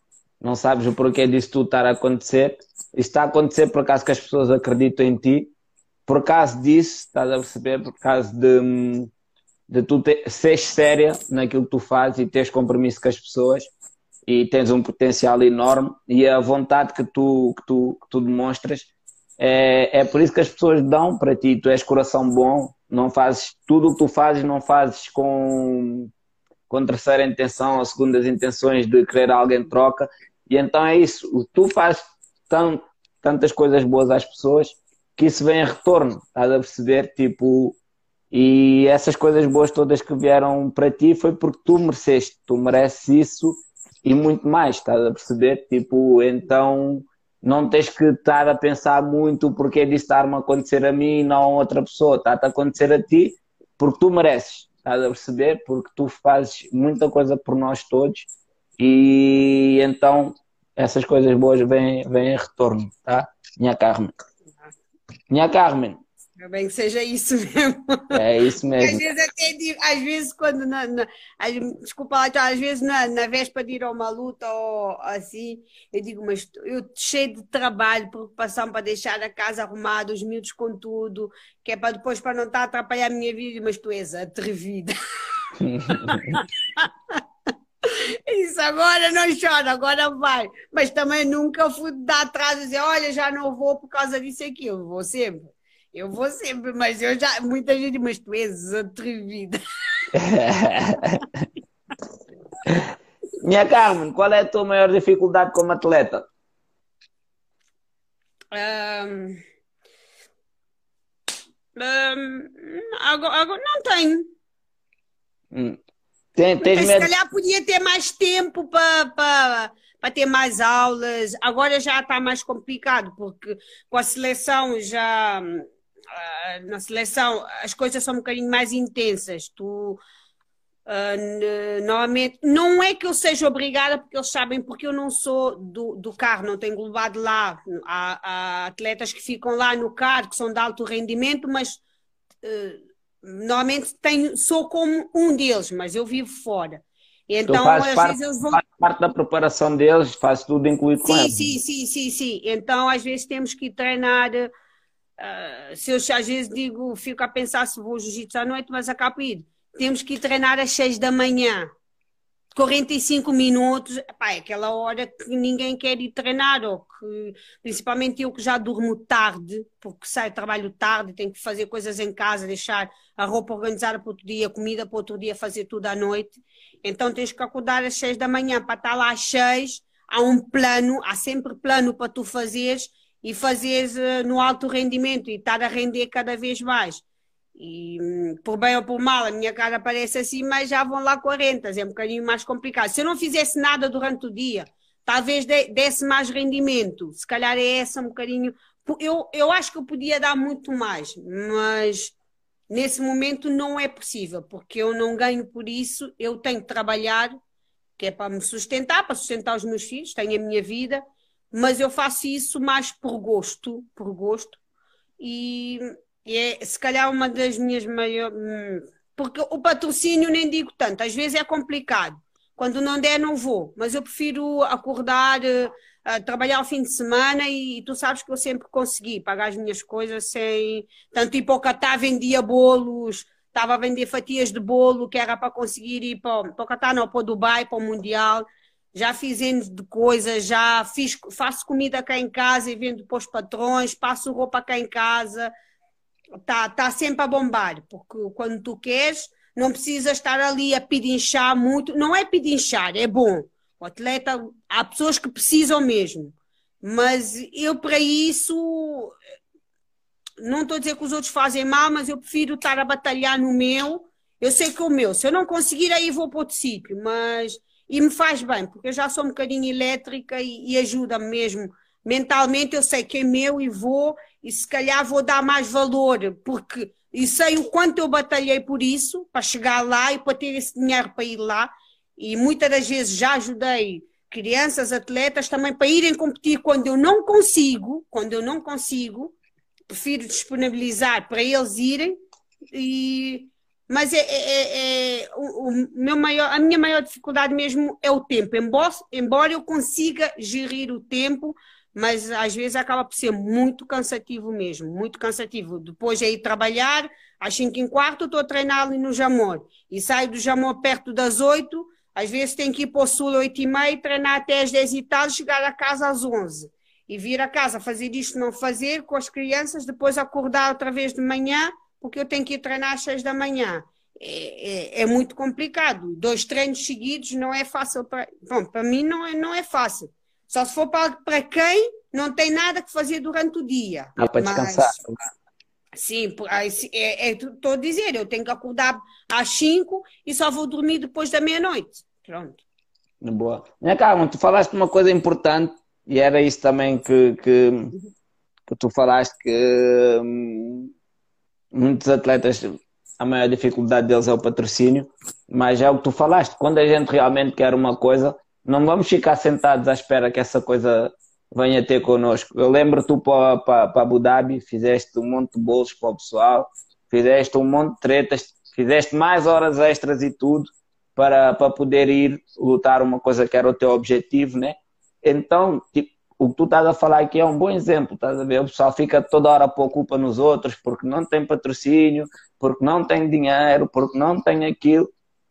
não sabes o porquê disso tudo estar a acontecer. Isto está a acontecer por causa que as pessoas acreditam em ti. Por causa disso, estás a perceber? Por causa de, de tu ter, seres séria naquilo que tu fazes e teres compromisso com as pessoas e tens um potencial enorme e a vontade que tu, que tu, que tu demonstras é, é por isso que as pessoas dão para ti. Tu és coração bom, não fazes tudo o que tu fazes, não fazes com, com terceira intenção ou segundas intenções de querer alguém troca. E então é isso. Tu fazes tão, tantas coisas boas às pessoas que isso vem em retorno. Estás a perceber? Tipo, e essas coisas boas todas que vieram para ti foi porque tu mereceste. Tu mereces isso e muito mais. Estás a perceber? Tipo, então não tens que estar a pensar muito porque disso estar-me a acontecer a mim e não a outra pessoa. Está-te a acontecer a ti porque tu mereces. Estás a perceber? Porque tu fazes muita coisa por nós todos e então essas coisas boas vêm, vêm em retorno, tá? Minha Carmen. Minha Carmen, bem que seja isso mesmo. É isso mesmo. Às vezes, até, às vezes quando, na, na, desculpa lá, então, às vezes na, na véspera de ir a uma luta ou assim, eu digo, mas eu cheio de trabalho, preocupação para deixar a casa arrumada, os miúdos com tudo, que é para depois para não estar a atrapalhar a minha vida, mas tu és atrevida. Isso agora não chora, agora vai. Mas também nunca fui dar atrás e dizer, olha, já não vou por causa disso e aquilo, vou sempre. Eu vou sempre, mas eu já. Muita gente, mas tu és atrevida. Minha Carmen, qual é a tua maior dificuldade como atleta? Um, um, agora, agora, não tenho. Hum. Tem, tens Se calhar podia ter mais tempo para. para para ter mais aulas. Agora já está mais complicado, porque com a seleção já ah, na seleção as coisas são um bocadinho mais intensas. Tu Uh, normalmente, não é que eu seja obrigada, porque eles sabem, porque eu não sou do, do carro, não tenho globado lá. Há, há, atletas que ficam lá no carro, que são de alto rendimento, mas uh, normalmente tenho, sou como um deles, mas eu vivo fora. Então, às parte, vezes eles vão. Faz parte da preparação deles, faz tudo incluído sim, com eles. Sim, sim, sim, sim. Então, às vezes temos que treinar Uh, se eu às vezes digo, fico a pensar se vou jiu-jitsu à noite, mas acabo ir. Temos que ir treinar às 6 da manhã. 45 minutos, pá, é aquela hora que ninguém quer ir treinar, ou que, principalmente eu que já durmo tarde, porque saio trabalho tarde, tenho que fazer coisas em casa, deixar a roupa organizada para outro dia, comida para outro dia, fazer tudo à noite. Então tens que acordar às 6 da manhã para estar lá às 6. Há um plano, há sempre plano para tu fazeres e fazeres uh, no alto rendimento e estar a render cada vez mais. E hum, por bem ou por mal, a minha cara parece assim, mas já vão lá 40, é um bocadinho mais complicado. Se eu não fizesse nada durante o dia, talvez desse mais rendimento. Se calhar é essa um bocadinho. Eu, eu acho que eu podia dar muito mais, mas nesse momento não é possível, porque eu não ganho por isso, eu tenho que trabalhar, que é para me sustentar, para sustentar os meus filhos, tenho a minha vida mas eu faço isso mais por gosto, por gosto, e, é se calhar uma das minhas maiores. Hum, porque o patrocínio nem digo tanto, às vezes é complicado. Quando não der, não vou, mas eu prefiro acordar, uh, trabalhar ao fim de semana e, e, tu sabes que eu sempre consegui pagar as minhas coisas sem. Tanto ir para o Catar, vendia bolos, estava a vender fatias de bolo que era para conseguir ir para, para o Catar, não, para o Dubai, para o Mundial já fiz N de coisas, já fiz, faço comida cá em casa e vendo para os patrões, passo roupa cá em casa, está tá sempre a bombar, porque quando tu queres, não precisas estar ali a pedinchar muito, não é pedinchar, é bom. O atleta, há pessoas que precisam mesmo, mas eu para isso, não estou a dizer que os outros fazem mal, mas eu prefiro estar a batalhar no meu. Eu sei que é o meu, se eu não conseguir, aí vou para outro sítio, mas e me faz bem, porque eu já sou um bocadinho elétrica e, e ajuda-me mesmo. Mentalmente eu sei que é meu e vou, e se calhar vou dar mais valor, porque e sei o quanto eu batalhei por isso, para chegar lá e para ter esse dinheiro para ir lá, e muitas das vezes já ajudei crianças, atletas também para irem competir quando eu não consigo, quando eu não consigo, prefiro disponibilizar para eles irem e mas é, é, é, é o, o, meu maior, a minha maior dificuldade mesmo é o tempo. Embora, embora eu consiga gerir o tempo, mas às vezes acaba por ser muito cansativo mesmo, muito cansativo. Depois é ir trabalhar, às 5 e quarto estou a treinar ali no Jamor e saio do Jamor perto das 8, às vezes tenho que ir para o sul às 8 e meia, treinar até às 10 e tal, chegar a casa às 11 e vir a casa fazer isto, não fazer com as crianças, depois acordar outra vez de manhã porque eu tenho que ir treinar às seis da manhã. É, é, é, muito complicado. Dois treinos seguidos não é fácil. Para, bom, para mim não é, não é fácil. Só se for para, para quem não tem nada que fazer durante o dia. Dá para descansar. Sim, é, é, estou a dizer, eu tenho que acordar às 5 e só vou dormir depois da meia-noite. Pronto. Boa. Minha Carmen, tu falaste uma coisa importante e era isso também que, que, que tu falaste que hum, muitos atletas, a maior dificuldade deles é o patrocínio, mas é o que tu falaste, quando a gente realmente quer uma coisa, não vamos ficar sentados à espera que essa coisa venha ter connosco. Eu lembro tu para, para, para Abu Dhabi, fizeste um monte de bolos para o pessoal, fizeste um monte de tretas, fizeste mais horas extras e tudo para, para poder ir lutar uma coisa que era o teu objetivo, né? Então, tipo, o que tu estás a falar aqui é um bom exemplo, estás a ver? O pessoal fica toda hora a culpa nos outros porque não tem patrocínio, porque não tem dinheiro, porque não tem aquilo.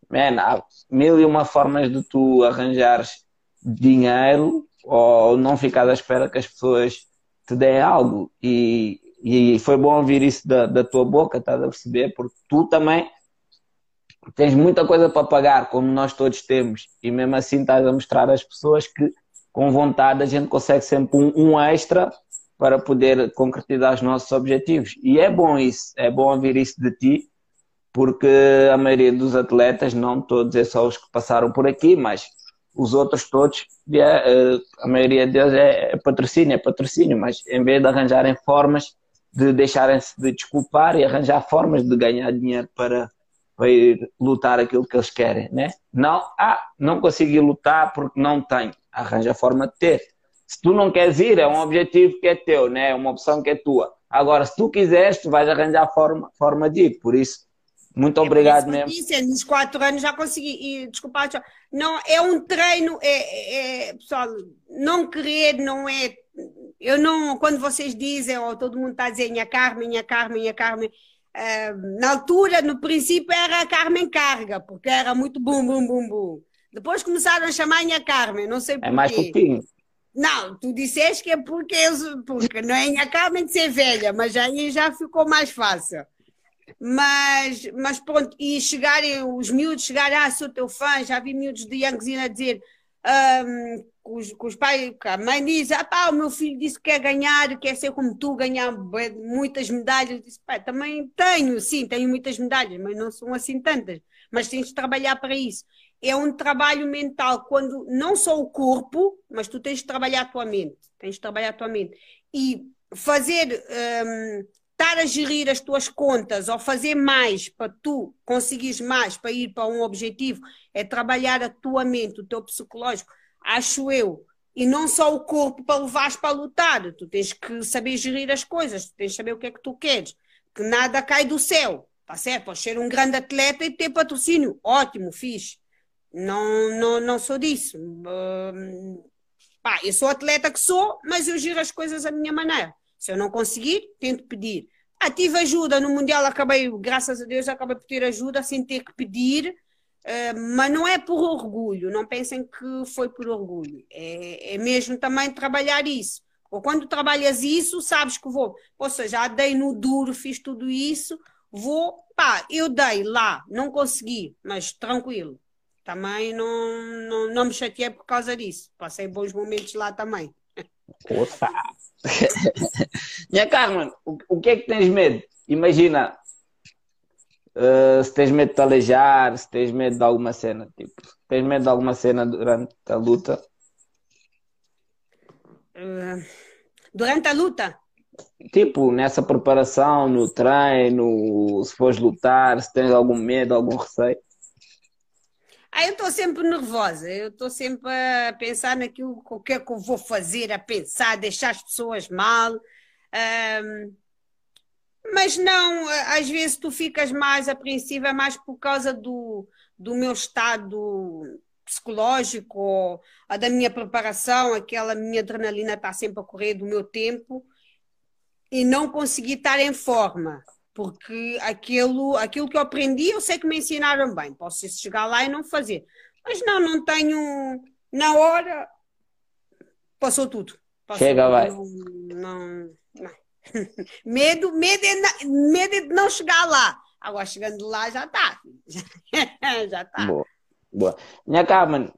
Man, há mil e uma formas de tu arranjares dinheiro ou não ficar à espera que as pessoas te deem algo. E, e foi bom ouvir isso da, da tua boca, estás a perceber? Porque tu também tens muita coisa para pagar, como nós todos temos, e mesmo assim estás a mostrar às pessoas que com vontade a gente consegue sempre um, um, extra para poder concretizar os nossos objetivos. E é bom isso, é bom ouvir isso de ti, porque a maioria dos atletas, não todos, é só os que passaram por aqui, mas os outros todos, é, a maioria deles é, é patrocínio, é patrocínio, mas em vez de arranjarem formas de deixarem-se de desculpar e arranjar formas de ganhar dinheiro para, para ir lutar aquilo que eles querem, né? Não, ah, não consegui lutar porque não tenho arranja a forma de ter. Se tu não queres ir, é um objetivo que é teu, né? é uma opção que é tua. Agora, se tu quiseres, tu vais arranjar forma, forma de ir. Por isso, muito é obrigado mesmo. Disse, nos quatro anos já consegui. E, desculpa, não, é um treino, é, é, pessoal, não querer não é. Eu não, quando vocês dizem, ou todo mundo está a dizer minha Carmen, minha Carmen, minha Carmen, na altura, no princípio, era a Carmen Carga, porque era muito bum, bum, bum, bum. Depois começaram a chamar Nha Carmen, não sei porquê. É mais pouquinho. Não, tu disseste que é porque, porque não é Nha Carmen de ser velha, mas aí já ficou mais fácil. Mas, mas pronto, e chegarem, os miúdos chegarem, ah, sou teu fã, já vi miúdos de Yangzina dizer um, os, os pais, a mãe diz, ah pá, o meu filho disse que quer ganhar, quer ser como tu, ganhar muitas medalhas. Eu disse, pá, também tenho, sim, tenho muitas medalhas, mas não são assim tantas. Mas tens de trabalhar para isso é um trabalho mental, quando não só o corpo, mas tu tens de trabalhar a tua mente. Tens de trabalhar a tua mente. E fazer, um, estar a gerir as tuas contas ou fazer mais para tu conseguires mais para ir para um objetivo, é trabalhar a tua mente, o teu psicológico, acho eu. E não só o corpo para levares para lutar. Tu tens que saber gerir as coisas, tu tens que saber o que é que tu queres. Que nada cai do céu, tá certo? Podes ser um grande atleta e ter patrocínio. Ótimo, fixe não, não, não sou disso. Uh, pá, eu sou atleta que sou, mas eu giro as coisas à minha maneira. Se eu não conseguir, tento pedir. Ah, tive ajuda no Mundial, acabei, graças a Deus, acabei por ter ajuda sem ter que pedir, uh, mas não é por orgulho, não pensem que foi por orgulho. É, é mesmo também trabalhar isso. Ou quando trabalhas isso, sabes que vou. Ou seja, já dei no duro, fiz tudo isso, vou, pá, eu dei lá, não consegui, mas tranquilo também não, não, não me chateei por causa disso. Passei bons momentos lá também. Poxa! Minha Carmen, o, o que é que tens medo? Imagina, uh, se tens medo de te aleijar, se tens medo de alguma cena, tipo, tens medo de alguma cena durante a luta? Uh, durante a luta? Tipo, nessa preparação, no treino, se fores lutar, se tens algum medo, algum receio? Ah, eu estou sempre nervosa, eu estou sempre a pensar naquilo o que é que eu vou fazer, a pensar, deixar as pessoas mal. Um, mas não, às vezes tu ficas mais apreensiva, mais por causa do, do meu estado psicológico, ou da minha preparação, aquela minha adrenalina está sempre a correr do meu tempo e não conseguir estar em forma porque aquilo, aquilo que eu aprendi eu sei que me ensinaram bem. Posso chegar lá e não fazer. Mas não, não tenho. Na hora passou tudo. Passou Chega, tudo. vai. Não, não, medo, medo, é, medo é de não chegar lá. Agora chegando lá já está. já está. Boa, boa. Minha cara,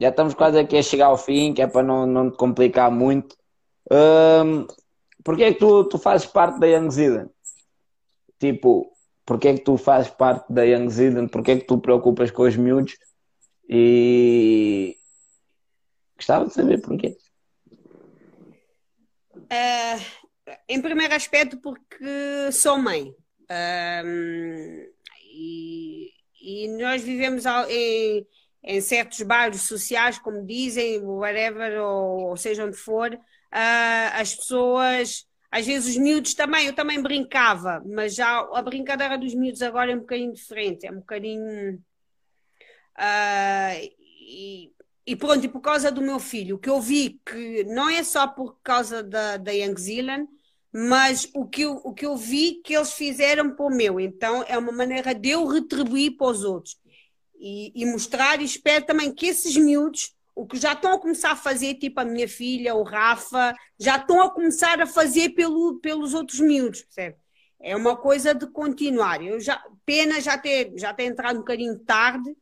já estamos quase aqui a chegar ao fim, que é para não, não te complicar muito. Um, Porquê é que tu, tu fazes parte da Young Zealand? Tipo, porque é que tu fazes parte da Young Zealand, porque é que tu preocupas com os miúdos? E gostava de saber porquê. Uh, em primeiro aspecto porque sou mãe. E, e, nós vivemos em, em, certos bairros sociais, como dizem, whatever, ou, ou seja onde for, uh, as pessoas às vezes os miúdos também, eu também brincava, mas já a brincadeira dos miúdos agora é um bocadinho diferente, é um bocadinho. Uh, e, e, pronto, e por causa do meu filho, que eu vi que não é só por causa da, da Young Zealand, mas o que, eu, o que eu vi que eles fizeram para o meu, então é uma maneira de eu retribuir para os outros e, e mostrar, e espero também que esses miúdos o que já estão a começar a fazer, tipo a minha filha, o Rafa, já estão a começar a fazer pelo, pelos outros miúdos, percebe? É uma coisa de continuar. Eu já, pena já ter, já ter entrado um bocadinho tarde,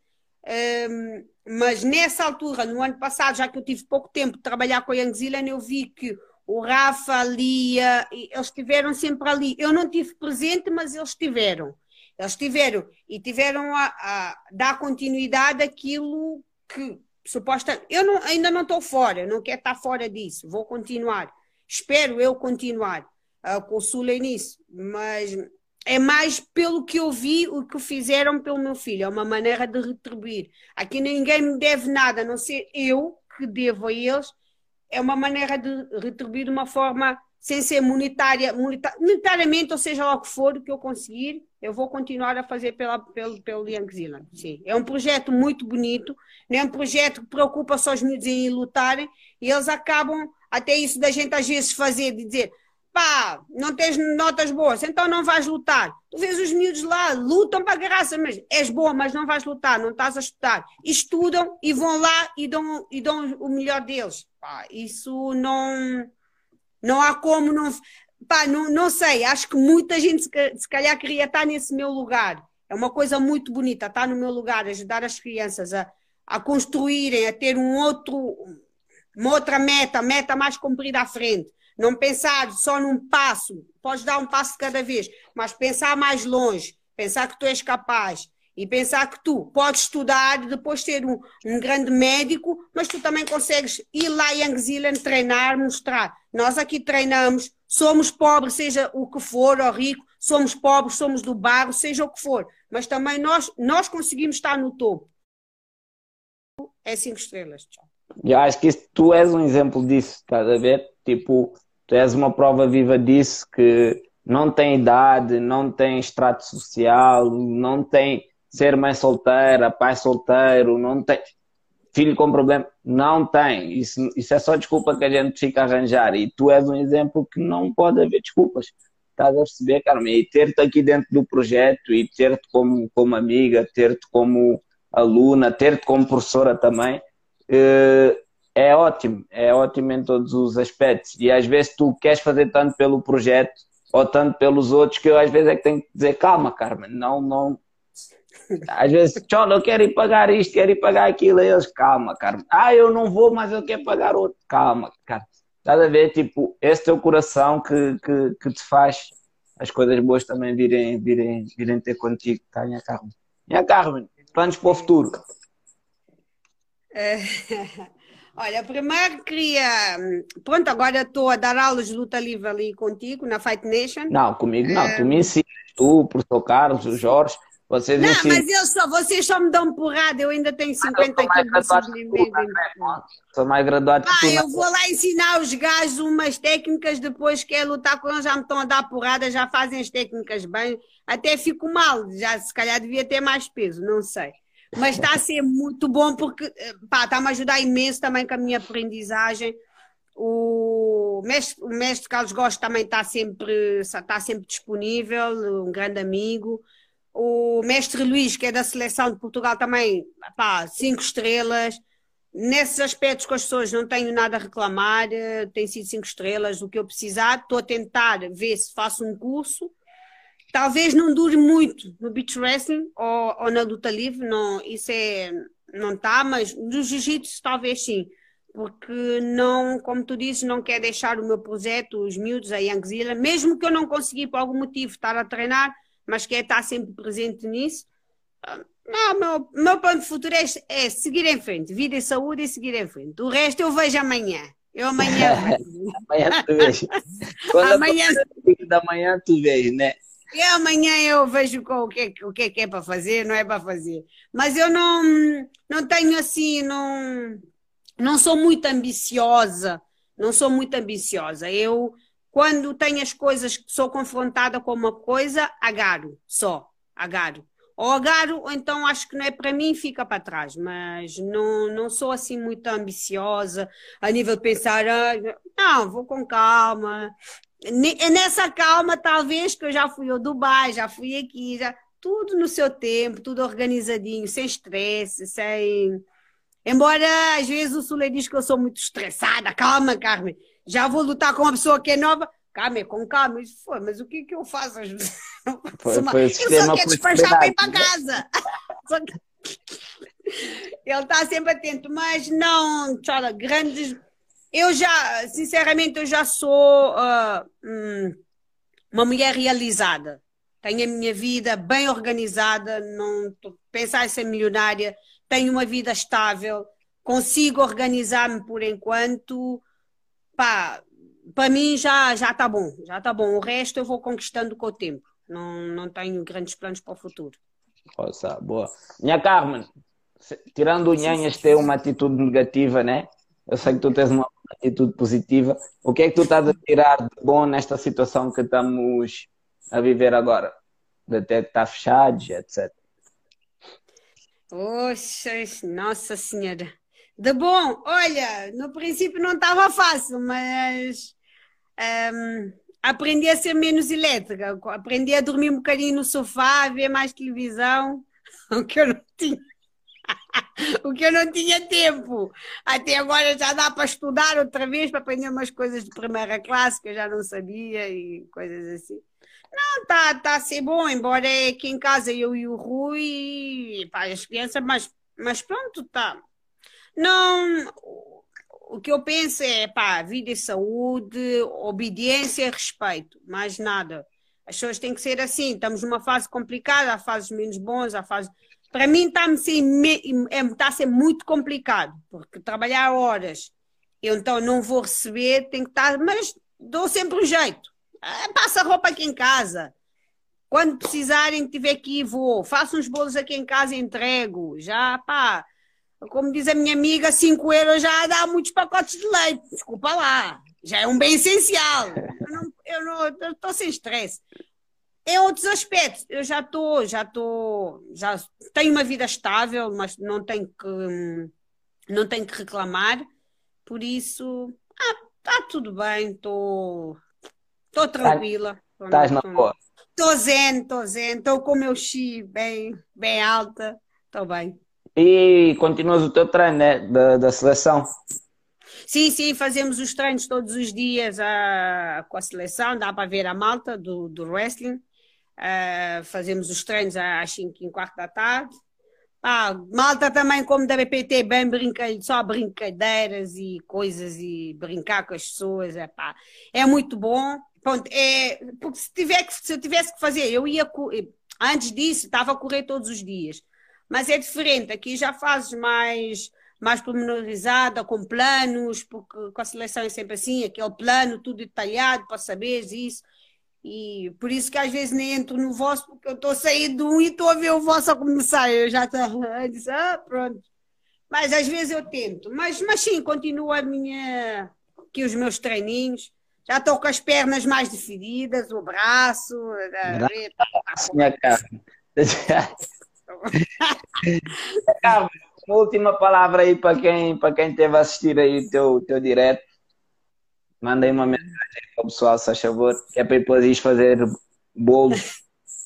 um, mas nessa altura, no ano passado, já que eu tive pouco tempo de trabalhar com a Young Zealand, eu vi que o Rafa, a Lia, eles estiveram sempre ali. Eu não tive presente, mas eles estiveram. Eles tiveram e tiveram a, a dar continuidade àquilo que suposta. Eu não, ainda não estou fora, não quero estar fora disso, vou continuar. Espero eu continuar uh, com o Sule nisso, mas é mais pelo que eu vi o que fizeram pelo meu filho, é uma maneira de retribuir. Aqui ninguém me deve nada, a não ser eu que devo a eles, é uma maneira de retribuir de uma forma sem ser monetária, monetariamente, ou seja lá o que for, o que eu conseguir, eu vou continuar a fazer pela, pelo, pelo Young Zealand. Sim. É um projeto muito bonito, não é um projeto que preocupa só os miúdos em lutarem, e eles acabam, até isso da gente às vezes fazer, de dizer, pá, não tens notas boas, então não vais lutar. Tu vês os miúdos lá, lutam para graça, mas és boa, mas não vais lutar, não estás a estudar. Estudam e vão lá e dão, e dão o melhor deles. Pá, isso não não há como não. Pá, não, não sei, acho que muita gente se calhar queria estar nesse meu lugar. É uma coisa muito bonita, estar no meu lugar, ajudar as crianças a, a construírem, a ter um outro, uma outra meta, meta mais comprida à frente. Não pensar só num passo, podes dar um passo de cada vez, mas pensar mais longe, pensar que tu és capaz, e pensar que tu podes estudar, depois ser um, um grande médico, mas tu também consegues ir lá em Zealand treinar, mostrar. Nós aqui treinamos, somos pobres, seja o que for, ou rico, somos pobres, somos do barro, seja o que for, mas também nós, nós conseguimos estar no topo. É cinco estrelas. Tchau. Eu acho que isso, tu és um exemplo disso, estás a ver? Tipo, tu és uma prova viva disso que não tem idade, não tem extrato social, não tem ser mãe solteira, pai solteiro, não tem filho com problema, não tem. Isso, isso é só desculpa que a gente fica a arranjar. E tu és um exemplo que não pode haver desculpas. Estás a perceber, Carmen? E ter-te aqui dentro do projeto e ter-te como, como amiga, ter-te como aluna, ter-te como professora também, eh, é ótimo. É ótimo em todos os aspectos. E às vezes tu queres fazer tanto pelo projeto ou tanto pelos outros que eu às vezes é que tenho que dizer calma, Carmen, não, não, às vezes, Chola, eu quero ir pagar isto, quero ir pagar aquilo. E eles, calma, cara. Ah, eu não vou, mas eu quero pagar outro. Calma, cara. Estás a ver, tipo, esse teu coração que, que, que te faz as coisas boas também virem, virem, virem ter contigo, tá, minha Carmen? Minha Carmen, planos para o futuro? É... Olha, primeiro queria. Pronto, agora estou a dar aulas de luta livre ali contigo, na Fight Nation. Não, comigo não. Tu me ensinas, tu, o professor Carlos, o Jorge. Vocês não, ensinam. mas eu só, vocês só me dão porrada, eu ainda tenho 50 quilos de Sou mais graduado que tu. Ah, eu vou lá ensinar os gajos umas técnicas, depois que é lutar com eles, já me estão a dar porrada, já fazem as técnicas bem. Até fico mal, já se calhar devia ter mais peso, não sei. Mas está a ser muito bom porque está-me a ajudar imenso também com a minha aprendizagem. O mestre, o mestre Carlos Gosto também está sempre, está sempre disponível, um grande amigo. O mestre Luís, que é da seleção de Portugal, também, pá, cinco estrelas. Nesses aspectos com as pessoas não tenho nada a reclamar, tem sido cinco estrelas, o que eu precisar. Estou a tentar ver se faço um curso. Talvez não dure muito no beach wrestling ou, ou na luta livre, não, isso é, não está, mas no jiu-jitsu talvez sim, porque não, como tu dizes, não quer deixar o meu projeto, os miúdos, a Youngzilla, mesmo que eu não consegui por algum motivo estar a treinar, mas quer estar sempre presente nisso. Não, meu, meu plano de futuro é, é, seguir em frente, vida e saúde e seguir em frente. O resto eu vejo amanhã. Eu amanhã. amanhã tu vês. Quando amanhã. Da manhã tu vês, né? E amanhã eu vejo o que, é, o que é que é para fazer, não é para fazer. Mas eu não, não tenho assim, não, não sou muito ambiciosa. Não sou muito ambiciosa. Eu quando tenho as coisas que sou confrontada com uma coisa, agarro só, agarro. Ou agarro, ou então acho que não é para mim, fica para trás. Mas não, não sou assim muito ambiciosa a nível de pensar, ah, não, vou com calma. É nessa calma, talvez, que eu já fui ao Dubai, já fui aqui, já tudo no seu tempo, tudo organizadinho, sem estresse, sem. Embora às vezes o Sule diz que eu sou muito estressada, calma, Carmen já vou lutar com uma pessoa que é nova. Calma, é com calma. Isso foi, mas o que é que eu faço? Foi, foi eu só quero despachar para ir para casa. Ele está sempre atento, mas não, tchala, grandes. Eu já, sinceramente, eu já sou uh, uma mulher realizada. Tenho a minha vida bem organizada, não pensar em ser milionária, tenho uma vida estável, consigo organizar-me por enquanto pá, para mim já já está bom, já está bom. O resto eu vou conquistando com o tempo. Não, não tenho grandes planos para o futuro. Nossa, boa. Minha Carmen, tirando o Nhanhas ter uma atitude negativa, né? Eu sei que tu tens uma atitude positiva. O que é que tu estás a tirar de bom nesta situação que estamos a viver agora? De ter que estar fechados, etc. Oxa, nossa senhora. De bom, olha, no princípio não estava fácil, mas um, aprendi a ser menos elétrica, aprendi a dormir um bocadinho no sofá, a ver mais televisão, o que eu não tinha. o que eu não tinha tempo. Até agora já dá para estudar outra vez, para aprender umas coisas de primeira classe que eu já não sabia e coisas assim. Não, está tá a ser bom, embora é aqui em casa eu e o Rui, e, pá, as crianças, mas, mas pronto, está não, o que eu penso é, pá, vida e saúde, obediência e respeito, mais nada. As pessoas têm que ser assim, estamos numa fase complicada, há fases menos bons, há fases... Para mim está a ser, é, está a ser muito complicado, porque trabalhar horas, eu então não vou receber, tenho que estar, mas dou sempre um jeito. Ah, passa roupa aqui em casa. Quando precisarem, tiver que ir, vou. Faço uns bolos aqui em casa e entrego. Já, pá, como diz a minha amiga, 5 euros já dá muitos pacotes de leite. Desculpa lá. Já é um bem essencial. Eu não estou sem estresse. Em outros aspectos, eu já estou, já estou, já tenho uma vida estável, mas não tenho que, não tenho que reclamar. Por isso, ah, está tudo bem, estou, estou tranquila. Estás na boa. Estou zen, estou zen, estou com o meu chi bem, bem alta, estou bem. E continuas o teu treino né, da, da seleção? Sim, sim, fazemos os treinos todos os dias uh, com a seleção, dá para ver a malta do, do wrestling. Uh, fazemos os treinos às 5 e quarto da tarde. Ah, malta também, como da BPT, bem brinca, só brincadeiras e coisas e brincar com as pessoas. É, pá, é muito bom. Pronto, é, porque se, tiver que, se eu tivesse que fazer, eu ia. Antes disso, estava a correr todos os dias mas é diferente. Aqui já fazes mais, mais pormenorizada, com planos, porque com a seleção é sempre assim, aquele plano, tudo detalhado para saberes isso. E por isso que às vezes nem entro no vosso, porque eu estou a sair de um e estou a ver o vosso a começar. Eu já estou a dizer, ah, pronto. Mas às vezes eu tento. Mas, mas sim, continua a minha, aqui os meus treininhos. Já estou com as pernas mais definidas, o braço. A... Carmen, última palavra aí para quem, para quem teve a assistir aí o teu, teu direto. Manda aí uma mensagem para o pessoal, se faz favor, que é para depois fazer bolos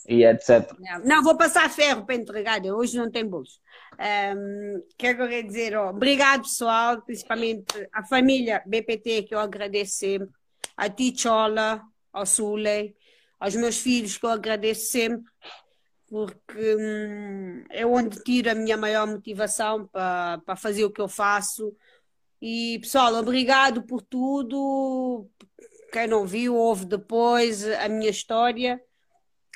e etc. Não, vou passar ferro para entregar, hoje não tem bolos. Um, é quero dizer? Oh, obrigado, pessoal, principalmente a família BPT, que eu agradeço sempre, a ti, Chola, ao Suley, aos meus filhos, que eu agradeço sempre, porque hum, é onde tiro a minha maior motivação para, para fazer o que eu faço. E pessoal, obrigado por tudo. Quem não viu, ouve depois a minha história.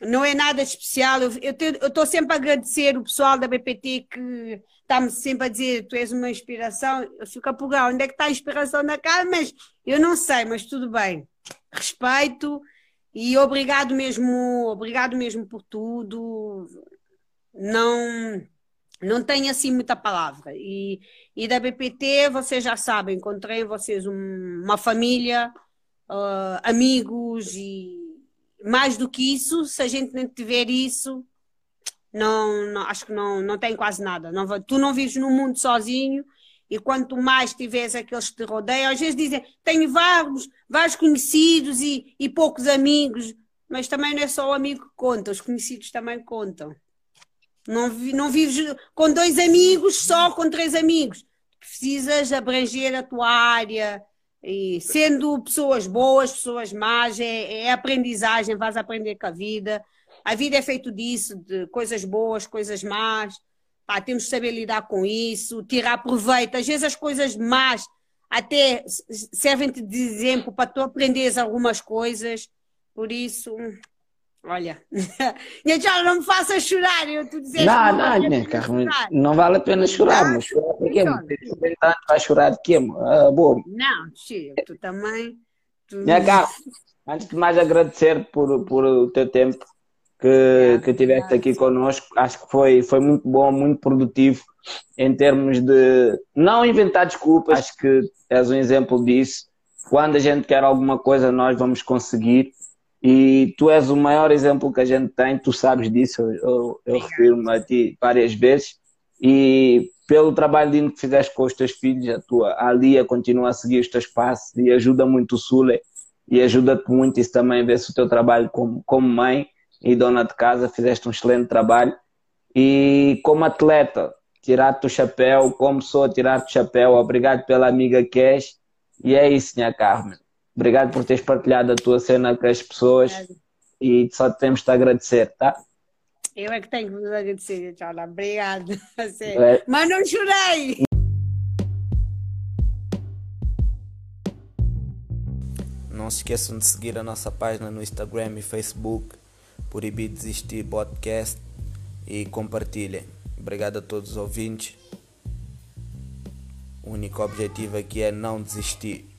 Não é nada especial. Eu estou sempre a agradecer o pessoal da BPT que está-me sempre a dizer tu és uma inspiração. Eu fico a pegar onde é que está a inspiração na cara, mas eu não sei, mas tudo bem. Respeito e obrigado mesmo, obrigado mesmo por tudo. Não não tenho assim muita palavra. E, e da BPT, vocês já sabem, encontrei vocês um, uma família, uh, amigos e mais do que isso, se a gente não tiver isso, não, não acho que não, não tem quase nada. Não, tu não vives no mundo sozinho e quanto mais tiveres aqueles que te rodeiam, às vezes dizem, tenho vários, vários conhecidos e, e poucos amigos, mas também não é só o amigo que conta, os conhecidos também contam. Não, não vives com dois amigos, só com três amigos. Precisas abranger a tua área. E sendo pessoas boas, pessoas más, é, é aprendizagem, vais aprender com a vida. A vida é feito disso, de coisas boas, coisas más. Pá, temos de saber lidar com isso, tirar proveito. Às vezes as coisas más até servem-te de exemplo para tu aprenderes algumas coisas. Por isso, Olha, tia, não me faça chorar, eu estou dizendo. Não, não, minha Carmen, não vale a pena chorar, mas chorar de quê? Vai chorar de quê? Ah, boa. Não, tia, tu também. Tu... Minha Carmen, antes de mais agradecer por, por o teu tempo que, que tiveste aqui connosco, acho que foi, foi muito bom, muito produtivo em termos de não inventar desculpas, acho que és um exemplo disso. Quando a gente quer alguma coisa, nós vamos conseguir. E tu és o maior exemplo que a gente tem, tu sabes disso, eu, eu refiro-me a ti várias vezes. E pelo trabalho lindo que fizeste com os teus filhos, a tua a Lia continua a seguir os teus passos e ajuda muito o Sule e ajuda-te muito. Isso também, vê-se o teu trabalho como, como mãe e dona de casa, fizeste um excelente trabalho. E como atleta, tirar-te o chapéu, como sou, tirar-te o chapéu, obrigado pela amiga que és. E é isso, minha Carmen. Obrigado por teres partilhado a tua cena com as pessoas e só temos de agradecer, tá? Eu é que tenho que vos agradecer, Tchala. Obrigado. É. Mas não chorei! Não se esqueçam de seguir a nossa página no Instagram e Facebook, Proibir Desistir Podcast e compartilhem. Obrigado a todos os ouvintes. O único objetivo aqui é não desistir.